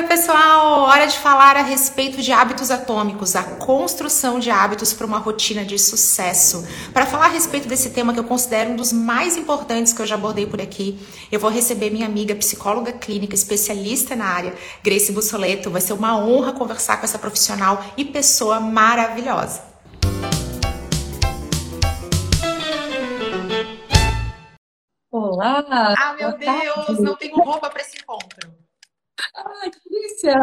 Oi, pessoal! Hora de falar a respeito de hábitos atômicos, a construção de hábitos para uma rotina de sucesso. Para falar a respeito desse tema que eu considero um dos mais importantes que eu já abordei por aqui, eu vou receber minha amiga psicóloga clínica, especialista na área, Grace Bussoleto. Vai ser uma honra conversar com essa profissional e pessoa maravilhosa. Olá! Ah, meu Deus! Não tenho roupa para esse encontro. Ai, que delícia!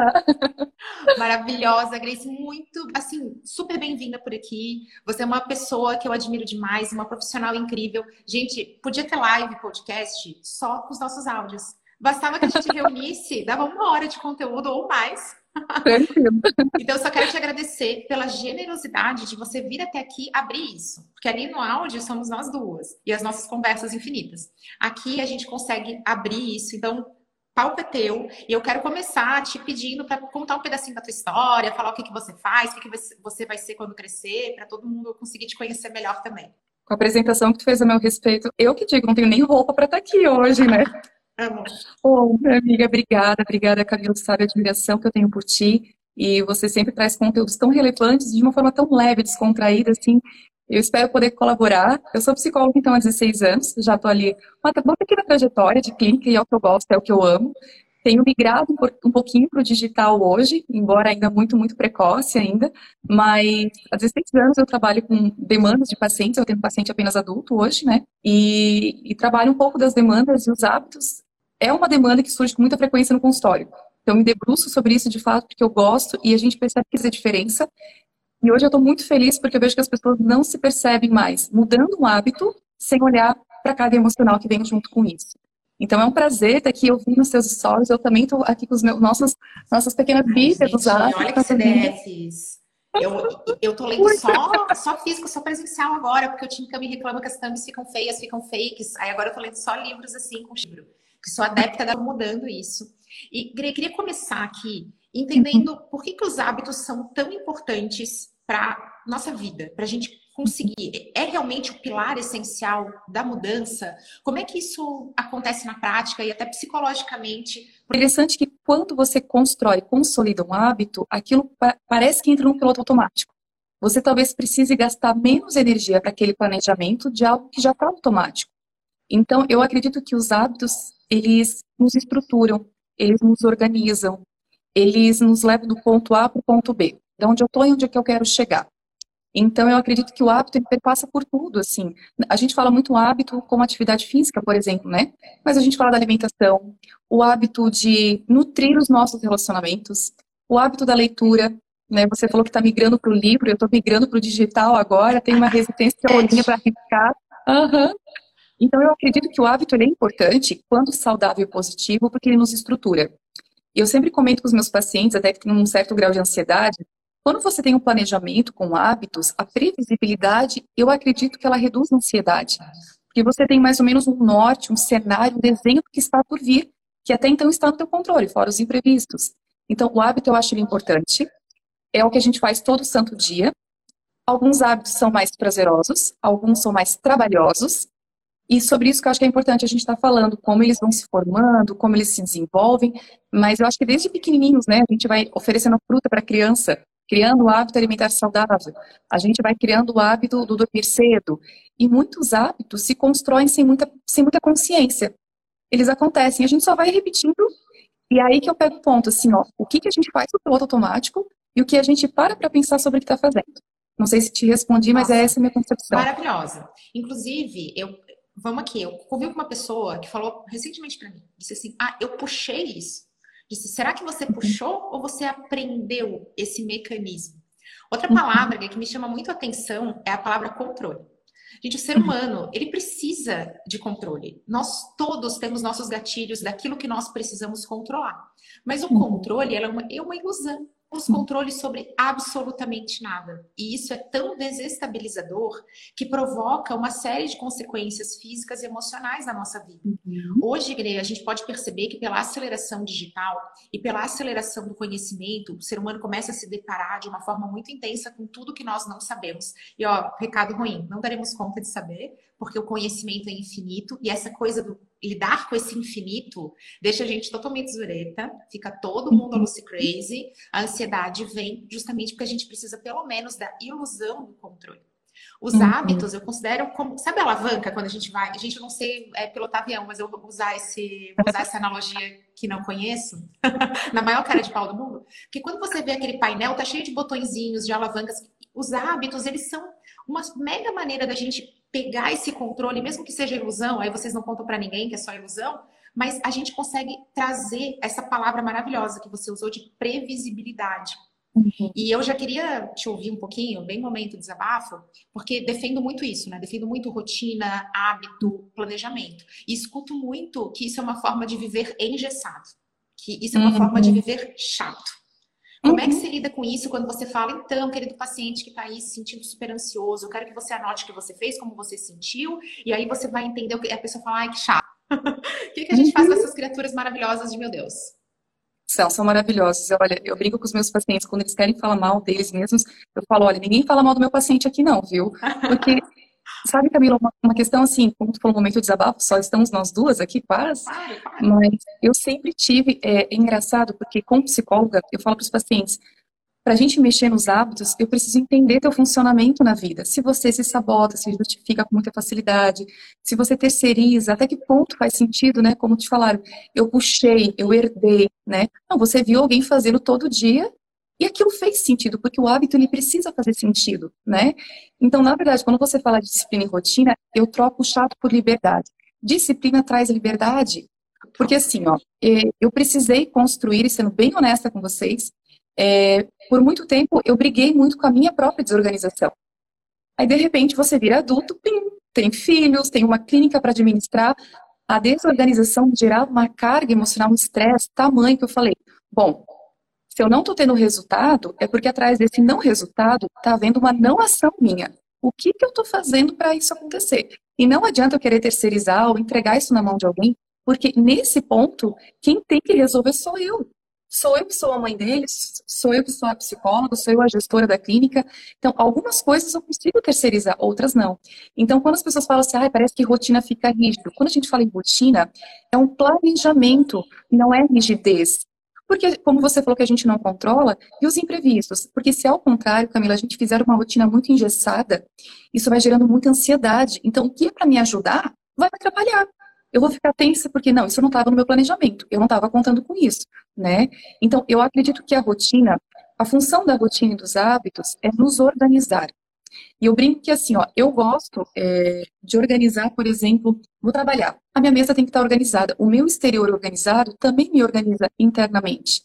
Maravilhosa, Grace, muito, assim, super bem-vinda por aqui. Você é uma pessoa que eu admiro demais, uma profissional incrível. Gente, podia ter live, podcast, só com os nossos áudios. Bastava que a gente reunisse, dava uma hora de conteúdo ou mais. Tranquilo. Então, eu só quero te agradecer pela generosidade de você vir até aqui abrir isso. Porque ali no áudio somos nós duas e as nossas conversas infinitas. Aqui a gente consegue abrir isso. Então, palco é teu. E eu quero começar te pedindo para contar um pedacinho da tua história, falar o que, que você faz, o que, que você vai ser quando crescer, para todo mundo conseguir te conhecer melhor também. Com a apresentação que tu fez a meu respeito, eu que digo, não tenho nem roupa para estar tá aqui hoje, né? Amo. Oh, minha amiga, obrigada, obrigada, Camila, tu sabe a admiração que eu tenho por ti. E você sempre traz conteúdos tão relevantes de uma forma tão leve, descontraída, assim, eu espero poder colaborar. Eu sou psicóloga, então, há 16 anos. Já estou ali uma, pequena trajetória de clínica e é o que eu gosto, é o que eu amo. Tenho migrado um pouquinho para o digital hoje, embora ainda muito, muito precoce ainda. Mas há 16 anos eu trabalho com demandas de pacientes. Eu tenho paciente apenas adulto hoje, né? E, e trabalho um pouco das demandas e os hábitos. É uma demanda que surge com muita frequência no consultório. Então, me debruço sobre isso de fato porque eu gosto e a gente percebe que faz diferença. E hoje eu estou muito feliz porque eu vejo que as pessoas não se percebem mais mudando um hábito sem olhar para a carga emocional que vem junto com isso. Então é um prazer estar aqui ouvindo os seus stories. Eu também estou aqui com os meus, nossos, nossas pequenas bíblias dos hábitos. Olha que CDFs. Eu, eu tô lendo só, só físico, só presencial agora, porque o time que me reclama que as thumbs ficam feias, ficam fakes. Aí agora eu tô lendo só livros assim, com livro. Que sou adepta da mudando isso. E queria começar aqui entendendo por que, que os hábitos são tão importantes para nossa vida, para a gente conseguir. É realmente o pilar essencial da mudança? Como é que isso acontece na prática e até psicologicamente? Interessante que quando você constrói, consolida um hábito, aquilo parece que entra no piloto automático. Você talvez precise gastar menos energia para aquele planejamento de algo que já está automático. Então, eu acredito que os hábitos, eles nos estruturam, eles nos organizam, eles nos levam do ponto A para o ponto B, de onde eu estou e onde é que eu quero chegar. Então, eu acredito que o hábito passa por tudo, assim. A gente fala muito hábito como atividade física, por exemplo, né? Mas a gente fala da alimentação, o hábito de nutrir os nossos relacionamentos, o hábito da leitura, né? Você falou que está migrando para o livro, eu estou migrando para o digital agora, tem uma resistência olhinha para arriscar. Uhum. Então, eu acredito que o hábito é importante quando saudável e positivo, porque ele nos estrutura. Eu sempre comento com os meus pacientes, até que tem um certo grau de ansiedade, quando você tem um planejamento com hábitos, a previsibilidade, eu acredito que ela reduz a ansiedade. Porque você tem mais ou menos um norte, um cenário, um desenho que está por vir, que até então está no teu controle, fora os imprevistos. Então, o hábito eu acho importante. É o que a gente faz todo santo dia. Alguns hábitos são mais prazerosos, alguns são mais trabalhosos, e sobre isso que eu acho que é importante a gente estar tá falando, como eles vão se formando, como eles se desenvolvem, mas eu acho que desde pequenininhos, né, a gente vai oferecendo fruta para a criança, criando o hábito alimentar saudável, a gente vai criando o hábito do dormir cedo, e muitos hábitos se constroem sem muita, sem muita consciência. Eles acontecem, a gente só vai repetindo, e é aí que eu pego o ponto, assim, ó, o que, que a gente faz no piloto automático e o que a gente para para pensar sobre o que está fazendo. Não sei se te respondi, mas é essa a minha concepção. Maravilhosa. Inclusive, eu, vamos aqui, eu ouvi uma pessoa que falou recentemente para mim, disse assim, ah, eu puxei isso. Disse, será que você puxou ou você aprendeu esse mecanismo? Outra palavra que me chama muito a atenção é a palavra controle. Gente, o ser humano, ele precisa de controle. Nós todos temos nossos gatilhos daquilo que nós precisamos controlar. Mas o controle é uma, é uma ilusão temos controle sobre absolutamente nada. E isso é tão desestabilizador que provoca uma série de consequências físicas e emocionais na nossa vida. Uhum. Hoje, Igreja, a gente pode perceber que pela aceleração digital e pela aceleração do conhecimento, o ser humano começa a se deparar de uma forma muito intensa com tudo que nós não sabemos. E ó, recado ruim, não daremos conta de saber, porque o conhecimento é infinito e essa coisa do lidar com esse infinito deixa a gente totalmente zureta, fica todo mundo uhum. lucy crazy. A ansiedade vem justamente porque a gente precisa, pelo menos, da ilusão do controle. Os uhum. hábitos eu considero como. Sabe a alavanca quando a gente vai. A gente não sei é, pilotar avião, mas eu vou usar, esse, vou usar essa analogia que não conheço, na maior cara de pau do mundo. Porque quando você vê aquele painel, tá cheio de botõezinhos, de alavancas. Os hábitos, eles são uma mega maneira da gente pegar esse controle, mesmo que seja ilusão, aí vocês não contam para ninguém que é só ilusão, mas a gente consegue trazer essa palavra maravilhosa que você usou de previsibilidade. Uhum. E eu já queria te ouvir um pouquinho, bem momento de desabafo, porque defendo muito isso, né? Defendo muito rotina, hábito, planejamento. E escuto muito que isso é uma forma de viver engessado, que isso é uma uhum. forma de viver chato. Como é que uhum. você lida com isso quando você fala, então, querido paciente que está aí se sentindo super ansioso, eu quero que você anote o que você fez, como você sentiu, e aí você vai entender o que a pessoa fala, ai, que chato. o que, que a gente faz com uhum. essas criaturas maravilhosas de meu Deus? São, são maravilhosos. Olha, eu brinco com os meus pacientes, quando eles querem falar mal deles mesmos, eu falo, olha, ninguém fala mal do meu paciente aqui não, viu? Porque Sabe, Camila, uma, uma, questão assim, como tu falou no momento de desabafo, só estamos nós duas aqui quase, mas eu sempre tive, é, é engraçado, porque como psicóloga, eu falo para os pacientes, para a gente mexer nos hábitos, eu preciso entender teu funcionamento na vida. Se você se sabota, se justifica com muita facilidade, se você terceiriza, até que ponto faz sentido, né? Como te falaram, eu puxei, eu herdei, né? Não, você viu alguém fazendo todo dia e aquilo fez sentido, porque o hábito ele precisa fazer sentido, né? Então, na verdade, quando você fala de disciplina e rotina, eu troco o chato por liberdade. Disciplina traz liberdade, porque assim, ó, é, eu precisei construir, e sendo bem honesta com vocês, é, por muito tempo eu briguei muito com a minha própria desorganização. Aí, de repente, você vira adulto, pim, tem filhos, tem uma clínica para administrar. A desorganização gerava uma carga emocional, um estresse tamanho que eu falei, bom, se eu não estou tendo resultado, é porque atrás desse não resultado está havendo uma não ação minha. O que, que eu estou fazendo para isso acontecer? E não adianta eu querer terceirizar ou entregar isso na mão de alguém, porque nesse ponto, quem tem que resolver sou eu. Sou eu que sou a mãe deles, sou eu que sou a psicóloga, sou eu a gestora da clínica. Então, algumas coisas eu consigo terceirizar, outras não. Então, quando as pessoas falam assim, ah, parece que rotina fica rígido. Quando a gente fala em rotina, é um planejamento, não é rigidez. Porque, como você falou que a gente não controla, e os imprevistos? Porque se ao contrário, Camila, a gente fizer uma rotina muito engessada, isso vai gerando muita ansiedade. Então, o que é para me ajudar, vai me atrapalhar. Eu vou ficar tensa porque, não, isso não estava no meu planejamento, eu não estava contando com isso, né? Então, eu acredito que a rotina, a função da rotina e dos hábitos é nos organizar. E eu brinco que assim, ó, eu gosto é, de organizar, por exemplo, vou trabalhar. A minha mesa tem que estar organizada. O meu exterior organizado também me organiza internamente.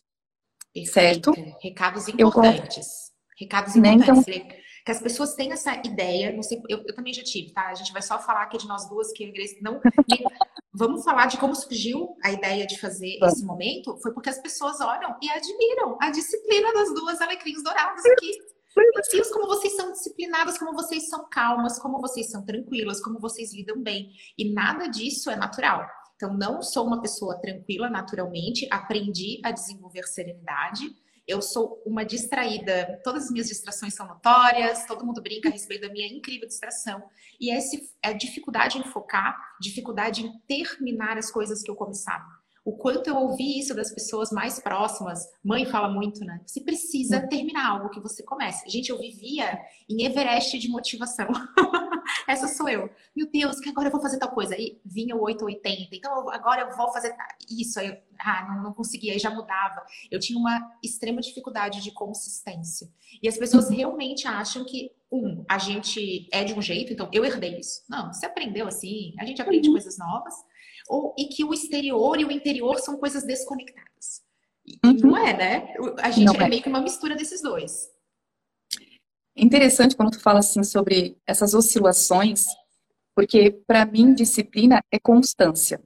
Perfeito. Certo? Recados importantes. Recados né, importantes. Né? Então, que as pessoas têm essa ideia, não sei, eu, eu, também já tive, tá? A gente vai só falar aqui de nós duas, que a Grace não. vamos falar de como surgiu a ideia de fazer esse momento. Foi porque as pessoas olham e admiram a disciplina das duas alecrins douradas aqui. Como vocês são disciplinadas, como vocês são calmas, como vocês são tranquilas, como vocês lidam bem. E nada disso é natural. Então, não sou uma pessoa tranquila naturalmente, aprendi a desenvolver serenidade. Eu sou uma distraída, todas as minhas distrações são notórias, todo mundo brinca a respeito da minha incrível distração. E essa é a dificuldade em focar, dificuldade em terminar as coisas que eu começava o quanto eu ouvi isso das pessoas mais próximas. Mãe fala muito, né? Você precisa uhum. terminar algo que você começa. Gente, eu vivia em Everest de motivação. Essa sou eu. Meu Deus, que agora eu vou fazer tal coisa. E vinha o 880. Então agora eu vou fazer isso. Aí eu, ah, não, não conseguia, aí já mudava. Eu tinha uma extrema dificuldade de consistência. E as pessoas uhum. realmente acham que, um, a gente é de um jeito, então eu herdei isso. Não, você aprendeu assim, a gente aprende uhum. coisas novas ou, e que o exterior e o interior são coisas desconectadas. Uhum. não é, né? A gente é, é meio que uma mistura desses dois. Interessante quando tu fala assim sobre essas oscilações, porque para mim disciplina é constância.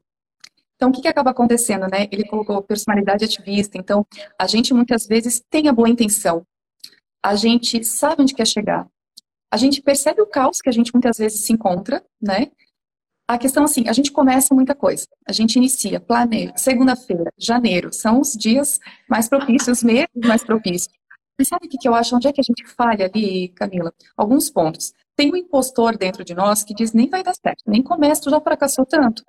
Então, o que, que acaba acontecendo, né? Ele colocou personalidade ativista. Então, a gente muitas vezes tem a boa intenção. A gente sabe onde quer chegar. A gente percebe o caos que a gente muitas vezes se encontra, né? A questão assim, a gente começa muita coisa. A gente inicia, planeja, segunda-feira, janeiro, são os dias mais propícios, os meses mais propícios. Mas sabe o que eu acho? Onde é que a gente falha ali, Camila? Alguns pontos. Tem um impostor dentro de nós que diz nem vai dar certo, nem começa, tu já fracassou tanto.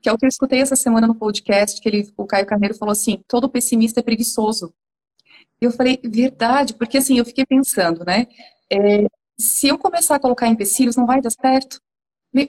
que é o que eu escutei essa semana no podcast, que ele, o Caio Carneiro falou assim, todo pessimista é preguiçoso. Eu falei, verdade, porque assim, eu fiquei pensando, né? É, se eu começar a colocar empecilhos, não vai dar certo.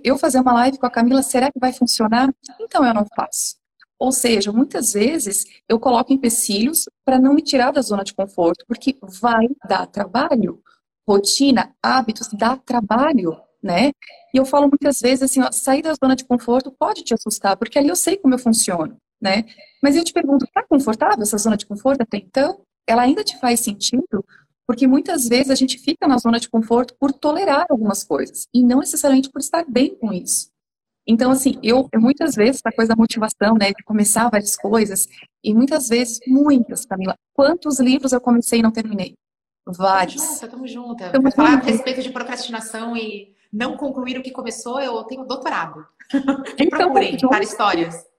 Eu fazer uma live com a Camila, será que vai funcionar? Então eu não faço. Ou seja, muitas vezes eu coloco empecilhos para não me tirar da zona de conforto, porque vai dar trabalho. Rotina, hábitos, dá trabalho, né? E eu falo muitas vezes assim, ó, sair da zona de conforto pode te assustar, porque ali eu sei como eu funciono, né? Mas eu te pergunto, tá confortável essa zona de conforto até então? Ela ainda te faz sentido? Porque muitas vezes a gente fica na zona de conforto por tolerar algumas coisas e não necessariamente por estar bem com isso. Então, assim, eu, eu muitas vezes, essa coisa da motivação, né, de começar várias coisas, e muitas vezes, muitas, Camila, quantos livros eu comecei e não terminei? Vários. Tamo junto, tamo junto. Tamo falar a respeito de procrastinação e não concluir o que começou, eu tenho doutorado. Então, procurem para histórias.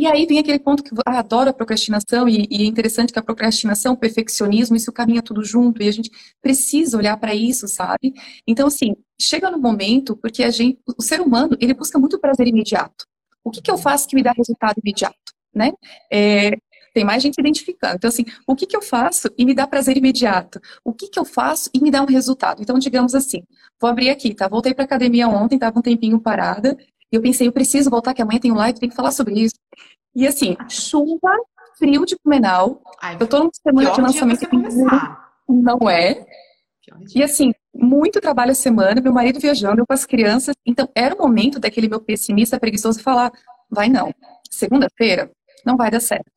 E aí vem aquele ponto que eu adoro a procrastinação e, e, é interessante que a procrastinação, o perfeccionismo, isso caminha tudo junto e a gente precisa olhar para isso, sabe? Então, assim, chega no momento porque a gente, o ser humano, ele busca muito prazer imediato. O que, que eu faço que me dá resultado imediato, né? É, tem mais gente identificando. Então, assim, o que, que eu faço e me dá prazer imediato? O que, que eu faço e me dá um resultado? Então, digamos assim, vou abrir aqui, tá? Voltei para academia ontem, estava um tempinho parada, e eu pensei, eu preciso voltar, que amanhã tem um live, tem que falar sobre isso. E assim, chuva, frio de Blumenau. Ai, eu tô numa semana de lançamento. Não é. E assim, muito trabalho a semana, meu marido viajando, eu com as crianças. Então, era o momento daquele meu pessimista preguiçoso falar: vai não, segunda-feira não vai dar certo.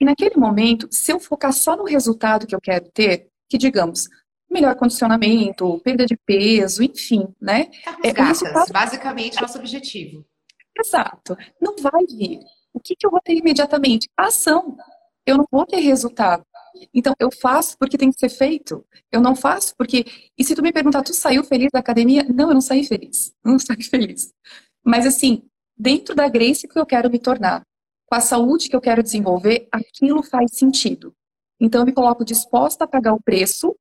E naquele momento, se eu focar só no resultado que eu quero ter, que digamos, melhor condicionamento, perda de peso, enfim, né? É, gatas, resultado... basicamente nosso objetivo. Exato. Não vai vir. O que, que eu vou ter imediatamente? ação. Eu não vou ter resultado. Então, eu faço porque tem que ser feito. Eu não faço porque. E se tu me perguntar, tu saiu feliz da academia? Não, eu não saí feliz. Não saí feliz. Mas, assim, dentro da Grace que eu quero me tornar, com a saúde que eu quero desenvolver, aquilo faz sentido. Então, eu me coloco disposta a pagar o preço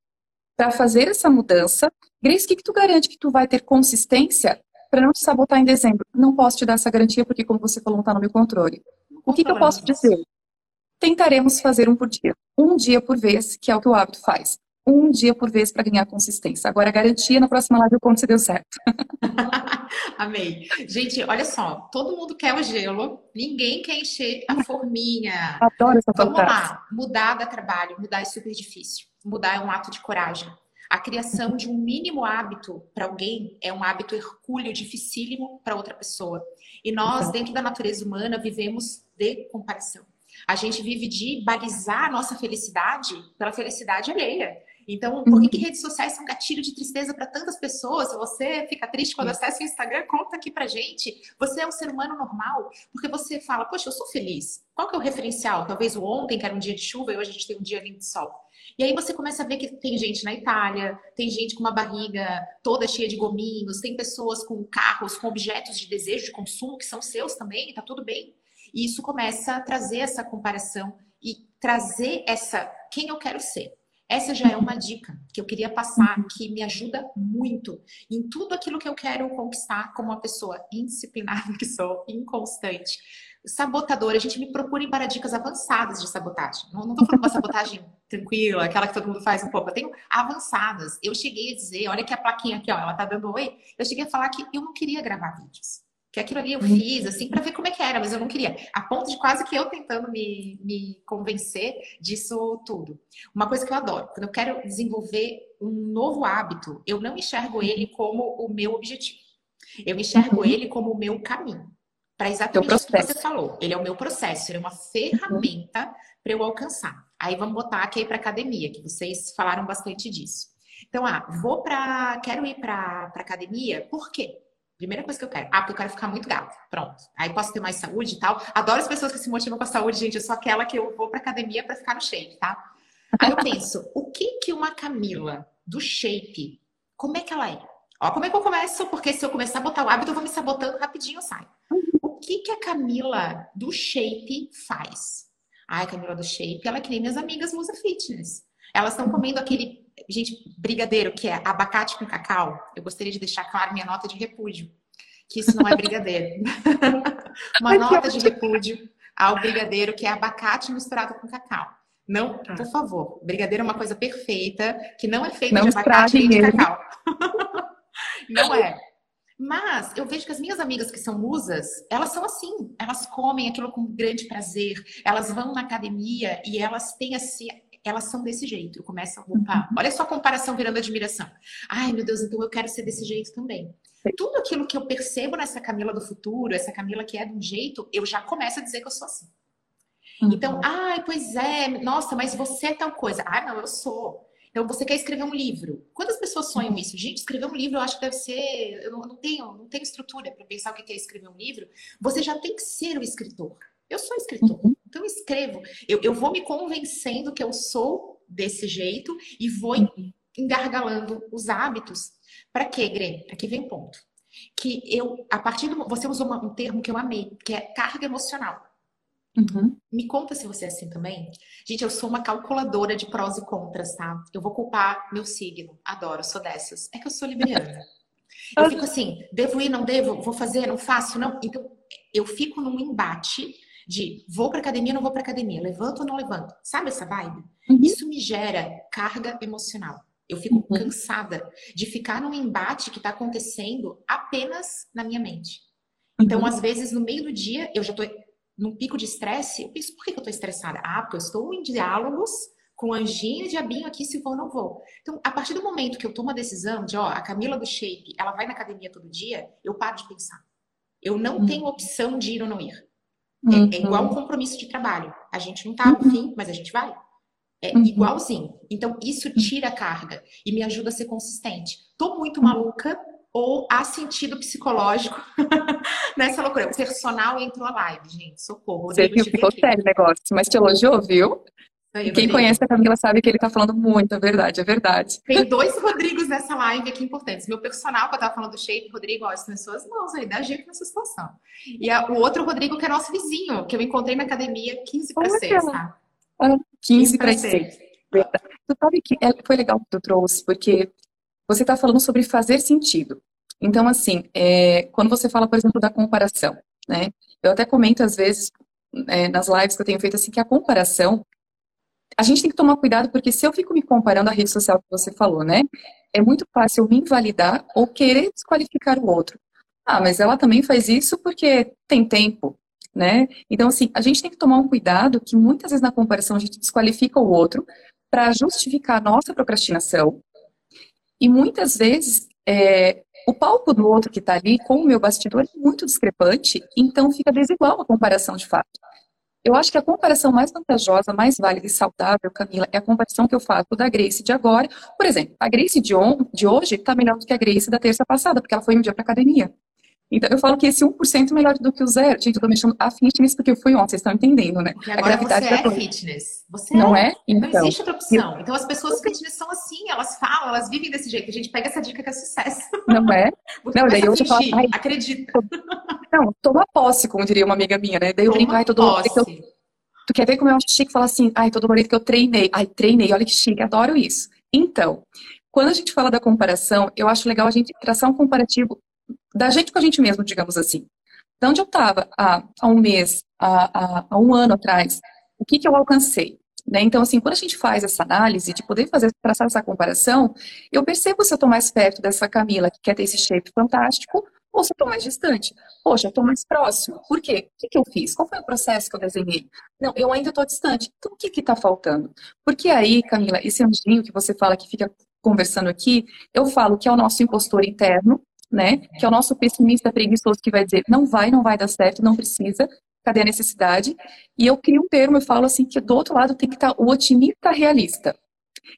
para fazer essa mudança. Grace, o que, que tu garante que tu vai ter consistência para não te sabotar em dezembro? Não posso te dar essa garantia porque, como você falou, não está no meu controle. O que, que eu posso dizer? Tentaremos fazer um por dia. Um dia por vez, que é o que o hábito faz. Um dia por vez para ganhar consistência. Agora, garantia, na próxima live eu conto se deu certo. Amei. Gente, olha só, todo mundo quer o gelo, ninguém quer encher a forminha. Adoro essa Vamos lá, mudar da trabalho, mudar é super difícil. Mudar é um ato de coragem. A criação de um mínimo hábito para alguém é um hábito hercúleo, dificílimo para outra pessoa. E nós, dentro da natureza humana, vivemos de comparação. A gente vive de balizar a nossa felicidade pela felicidade alheia. Então, por que, que uhum. redes sociais são gatilho de tristeza para tantas pessoas? Se você fica triste quando acessa o Instagram, conta aqui pra gente. Você é um ser humano normal, porque você fala, poxa, eu sou feliz. Qual que é o referencial? Talvez o ontem, que era um dia de chuva, e hoje a gente tem um dia lindo de sol. E aí você começa a ver que tem gente na Itália, tem gente com uma barriga toda cheia de gominhos, tem pessoas com carros, com objetos de desejo de consumo que são seus também, tá tudo bem. E isso começa a trazer essa comparação e trazer essa quem eu quero ser. Essa já é uma dica que eu queria passar, que me ajuda muito em tudo aquilo que eu quero conquistar como uma pessoa indisciplinada que sou, inconstante sabotador, a gente me procure para dicas avançadas de sabotagem. Não, tô falando uma sabotagem tranquila, aquela que todo mundo faz um pouco. Eu tenho avançadas. Eu cheguei a dizer, olha que a plaquinha aqui, ó, ela tá dando oi. Eu cheguei a falar que eu não queria gravar vídeos. Que aquilo ali eu fiz, assim, para ver como é que era, mas eu não queria. A ponto de quase que eu tentando me, me convencer disso tudo. Uma coisa que eu adoro, quando eu quero desenvolver um novo hábito, eu não enxergo ele como o meu objetivo. Eu enxergo uhum. ele como o meu caminho para exatamente o que você falou. Ele é o meu processo, ele é uma ferramenta uhum. para eu alcançar. Aí vamos botar aqui para academia, que vocês falaram bastante disso. Então, ah, vou para, quero ir para academia, por quê? Primeira coisa que eu quero. Ah, porque eu quero ficar muito gata. Pronto. Aí posso ter mais saúde e tal. Adoro as pessoas que se motivam com a saúde, gente. Eu sou aquela que eu vou para academia para ficar no shape, tá? Aí eu penso, o que que uma Camila do shape, como é que ela é? Ó, como é que eu começo? Porque se eu começar a botar o hábito, eu vou me sabotando rapidinho, eu saio o que, que a Camila do Shape faz? Ai, Camila do Shape, ela é que nem minhas amigas Musa Fitness. Elas estão comendo aquele, gente, brigadeiro, que é abacate com cacau. Eu gostaria de deixar claro minha nota de repúdio. que isso não é brigadeiro. uma nota de repúdio ao brigadeiro que é abacate misturado com cacau. Não, tá. por favor. Brigadeiro é uma coisa perfeita, que não é feita de abacate e de cacau. não é. Mas eu vejo que as minhas amigas que são musas, elas são assim, elas comem aquilo com grande prazer, elas vão na academia e elas têm assim, elas são desse jeito. Eu começo a opa, olha só a comparação virando admiração. Ai, meu Deus, então eu quero ser desse jeito também. Tudo aquilo que eu percebo nessa Camila do futuro, essa Camila que é de um jeito, eu já começo a dizer que eu sou assim. Uhum. Então, ai, pois é, nossa, mas você é tal coisa. Ah, não, eu sou. Então, você quer escrever um livro. Quantas pessoas sonham isso? Gente, escrever um livro eu acho que deve ser. Eu não, não tenho, não tenho estrutura para pensar o que é escrever um livro. Você já tem que ser o escritor. Eu sou escritor, uhum. então eu escrevo. Eu, eu vou me convencendo que eu sou desse jeito e vou uhum. engargalando os hábitos. Para quê, Gre? Aqui vem o ponto. Que eu, a partir do. Você usou um termo que eu amei, que é carga emocional. Uhum. Me conta se você é assim também. Gente, eu sou uma calculadora de prós e contras, tá? Eu vou culpar meu signo. Adoro, sou dessas. É que eu sou libriana. Eu fico assim, devo ir, não devo, vou fazer, não faço, não. Então, eu fico num embate de vou para academia, não vou para academia, levanto ou não levanto. Sabe essa vibe? Uhum. Isso me gera carga emocional. Eu fico uhum. cansada de ficar num embate que está acontecendo apenas na minha mente. Então, uhum. às vezes, no meio do dia, eu já estou num pico de estresse, eu penso, por que eu estou estressada? Ah, porque eu estou em diálogos com anjinho e diabinho aqui se vou ou não vou. Então, a partir do momento que eu tomo a decisão de, ó, a Camila do Shape, ela vai na academia todo dia, eu paro de pensar. Eu não uhum. tenho opção de ir ou não ir. É, uhum. é, igual um compromisso de trabalho. A gente não tá no uhum. fim, mas a gente vai. É uhum. igualzinho. Então, isso tira a carga e me ajuda a ser consistente. Tô muito maluca, ou há sentido psicológico nessa loucura. O personal entrou a live, gente. Socorro. Você viu, ficou sério o negócio, mas te elogiou, viu? Aí, Quem conhece a Camila sabe que ele tá falando muito, é verdade, é verdade. Tem dois Rodrigos nessa live aqui importantes. Meu personal, que eu tava falando do shape, Rodrigo, ó, estão em suas mãos aí, dá jeito nessa situação. E a, o outro Rodrigo, que é nosso vizinho, que eu encontrei na academia 15 para 6, tá? 15 para 6. Tu sabe que é, foi legal que tu trouxe, porque você está falando sobre fazer sentido. Então, assim, é, quando você fala, por exemplo, da comparação, né? Eu até comento às vezes é, nas lives que eu tenho feito assim que a comparação a gente tem que tomar cuidado porque se eu fico me comparando à rede social que você falou, né? É muito fácil me invalidar ou querer desqualificar o outro. Ah, mas ela também faz isso porque tem tempo, né? Então, assim, a gente tem que tomar um cuidado que muitas vezes na comparação a gente desqualifica o outro para justificar a nossa procrastinação, e muitas vezes é, o palco do outro que está ali com o meu bastidor é muito discrepante, então fica desigual a comparação de fato. Eu acho que a comparação mais vantajosa, mais válida e saudável, Camila, é a comparação que eu faço da Grace de agora. Por exemplo, a Grace de, on, de hoje está melhor do que a Grace da terça passada, porque ela foi um dia para academia. Então, eu falo que esse 1% é melhor do que o zero. Gente, eu tô mexendo a fitness porque eu fui ontem, vocês estão entendendo, né? Porque agora a gravidade você é fitness. Você não é? é? Então, não existe outra opção. Eu... Então, as pessoas fitness são assim, elas falam, elas vivem desse jeito. A gente pega essa dica que é sucesso. Não é? não, daí eu falo, ai, acredita. Não, toma posse, como diria uma amiga minha, né? Daí eu brinco, ai, todo mundo. Tu quer ver como eu acho chique falar assim, ai, todo mundo que eu treinei. Ai, treinei, olha que chique, adoro isso. Então, quando a gente fala da comparação, eu acho legal a gente traçar um comparativo da gente com a gente mesmo, digamos assim. De onde eu estava há, há, um mês, há, há, há, um ano atrás, o que, que eu alcancei? Né? Então, assim, quando a gente faz essa análise, de poder fazer, traçar essa comparação, eu percebo se eu estou mais perto dessa Camila que quer ter esse shape fantástico, ou se eu estou mais distante. Poxa, eu estou mais próximo. Por quê? O que, que eu fiz? Qual foi o processo que eu desenhei? Não, eu ainda estou distante. Então, o que está faltando? Porque aí, Camila, esse anjinho que você fala que fica conversando aqui, eu falo que é o nosso impostor interno, né? Que é o nosso pessimista preguiçoso que vai dizer, não vai, não vai dar certo, não precisa, cadê a necessidade? E eu crio um termo, eu falo assim, que do outro lado tem que estar o otimista realista,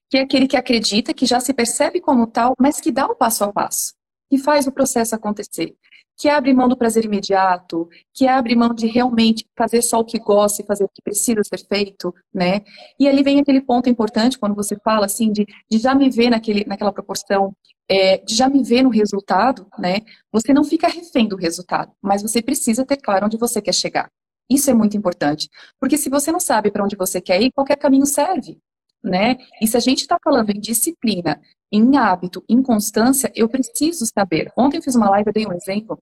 que é aquele que acredita, que já se percebe como tal, mas que dá o passo a passo, que faz o processo acontecer, que abre mão do prazer imediato, que abre mão de realmente fazer só o que gosta e fazer o que precisa ser feito, né? E ali vem aquele ponto importante quando você fala assim de, de já me ver naquele, naquela proporção, é, já me ver no resultado, né? Você não fica refém do resultado, mas você precisa ter claro onde você quer chegar. Isso é muito importante, porque se você não sabe para onde você quer ir, qualquer caminho serve, né? E se a gente está falando em disciplina, em hábito, em constância, eu preciso saber. Ontem eu fiz uma live, eu dei um exemplo,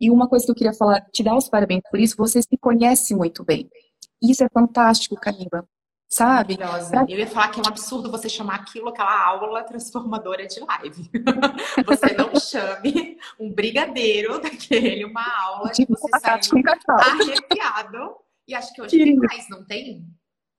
E uma coisa que eu queria falar, te dar os parabéns por isso, você se conhece muito bem. Isso é fantástico, Camila. Sabe? Pra... Eu ia falar que é um absurdo você chamar aquilo aquela aula transformadora de live. você não chame um brigadeiro daquele, uma aula que você sai arrepiado. E acho que hoje tem mais, não tem?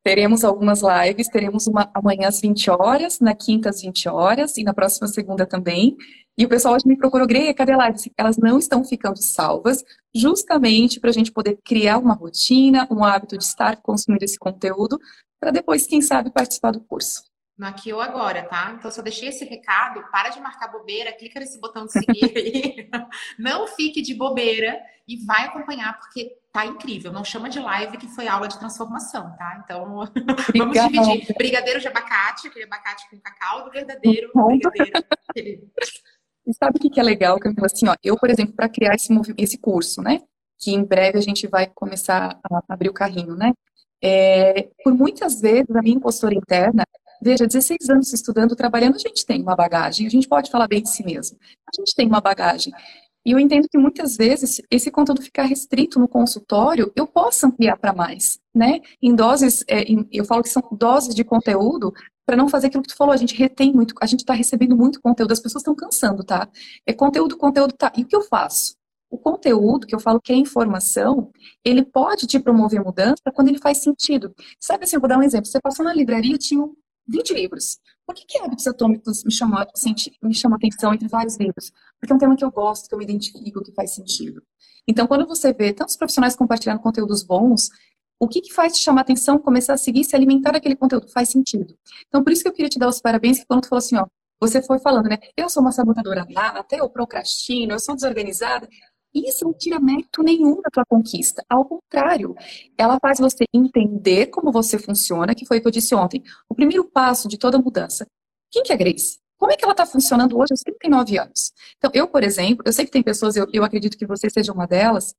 Teremos algumas lives, teremos uma amanhã às 20 horas, na quinta às 20 horas e na próxima segunda também. E o pessoal hoje me procurou, Greia, cadê a live? Elas não estão ficando salvas, justamente para a gente poder criar uma rotina, um hábito de estar consumindo esse conteúdo, para depois, quem sabe, participar do curso no aqui ou agora, tá? Então, só deixei esse recado, para de marcar bobeira, clica nesse botão de seguir aí. não fique de bobeira e vai acompanhar, porque tá incrível. Não chama de live que foi aula de transformação, tá? Então, vamos dividir. Brigadeiro de abacate, aquele abacate com cacau, do verdadeiro brigadeiro. Aquele... E sabe o que é legal, Camila? Assim, ó, eu, por exemplo, para criar esse, esse curso, né? Que em breve a gente vai começar a abrir o carrinho, né? É, por muitas vezes, a minha impostora interna, Veja, 16 anos estudando, trabalhando, a gente tem uma bagagem, a gente pode falar bem de si mesmo. A gente tem uma bagagem. E eu entendo que muitas vezes esse conteúdo ficar restrito no consultório, eu posso ampliar para mais, né? Em doses, é, em, eu falo que são doses de conteúdo para não fazer aquilo que tu falou, a gente retém muito, a gente está recebendo muito conteúdo, as pessoas estão cansando, tá? É conteúdo, conteúdo, tá. E o que eu faço? O conteúdo, que eu falo que é informação, ele pode te promover mudança quando ele faz sentido. Sabe assim, eu vou dar um exemplo. Você passou na livraria, tinha um 20 livros. Por que, que hábitos atômicos me chamou, me chamou atenção entre vários livros? Porque é um tema que eu gosto, que eu me identifico, que faz sentido. Então, quando você vê tantos profissionais compartilhando conteúdos bons, o que, que faz te chamar atenção, começar a seguir, se alimentar daquele conteúdo? Faz sentido. Então, por isso que eu queria te dar os parabéns, que quando tu falou assim, ó, você foi falando, né? Eu sou uma sabotadora nata, eu procrastino, eu sou desorganizada. Isso não tira mérito nenhum da tua conquista. Ao contrário, ela faz você entender como você funciona, que foi o que eu disse ontem. O primeiro passo de toda mudança. Quem que é a Grace? Como é que ela está funcionando hoje aos 39 anos? Então, eu, por exemplo, eu sei que tem pessoas, eu, eu acredito que você seja uma delas,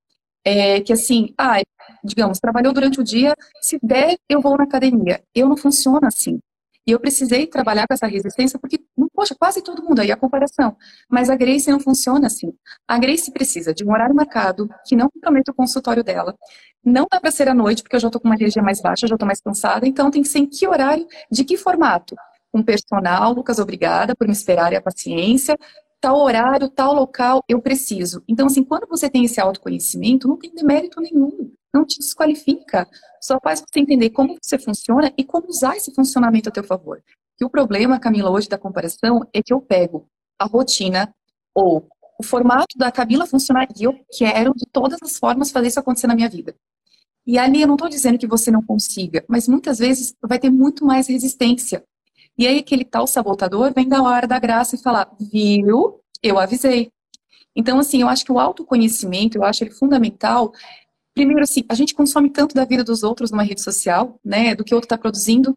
é, que assim, ah, digamos, trabalhou durante o dia, se der, eu vou na academia. Eu não funciona assim. E eu precisei trabalhar com essa resistência porque, poxa, quase todo mundo aí a comparação. Mas a Grace não funciona assim. A Grace precisa de um horário marcado, que não comprometa o consultório dela. Não dá para ser à noite, porque eu já estou com uma energia mais baixa, já estou mais cansada. Então tem que ser em que horário, de que formato? Um personal, Lucas, obrigada por me esperar e a paciência. Tal horário, tal local, eu preciso. Então, assim, quando você tem esse autoconhecimento, não tem demérito nenhum não te desqualifica. Só faz você entender como você funciona e como usar esse funcionamento a teu favor. Que o problema, Camila, hoje da comparação é que eu pego a rotina ou o formato da Camila funcionar e eu quero de todas as formas fazer isso acontecer na minha vida. E ali eu não estou dizendo que você não consiga, mas muitas vezes vai ter muito mais resistência. E aí aquele tal sabotador vem da hora da graça e falar, viu, eu avisei. Então, assim, eu acho que o autoconhecimento, eu acho ele fundamental Primeiro, assim, a gente consome tanto da vida dos outros numa rede social, né, do que o outro está produzindo,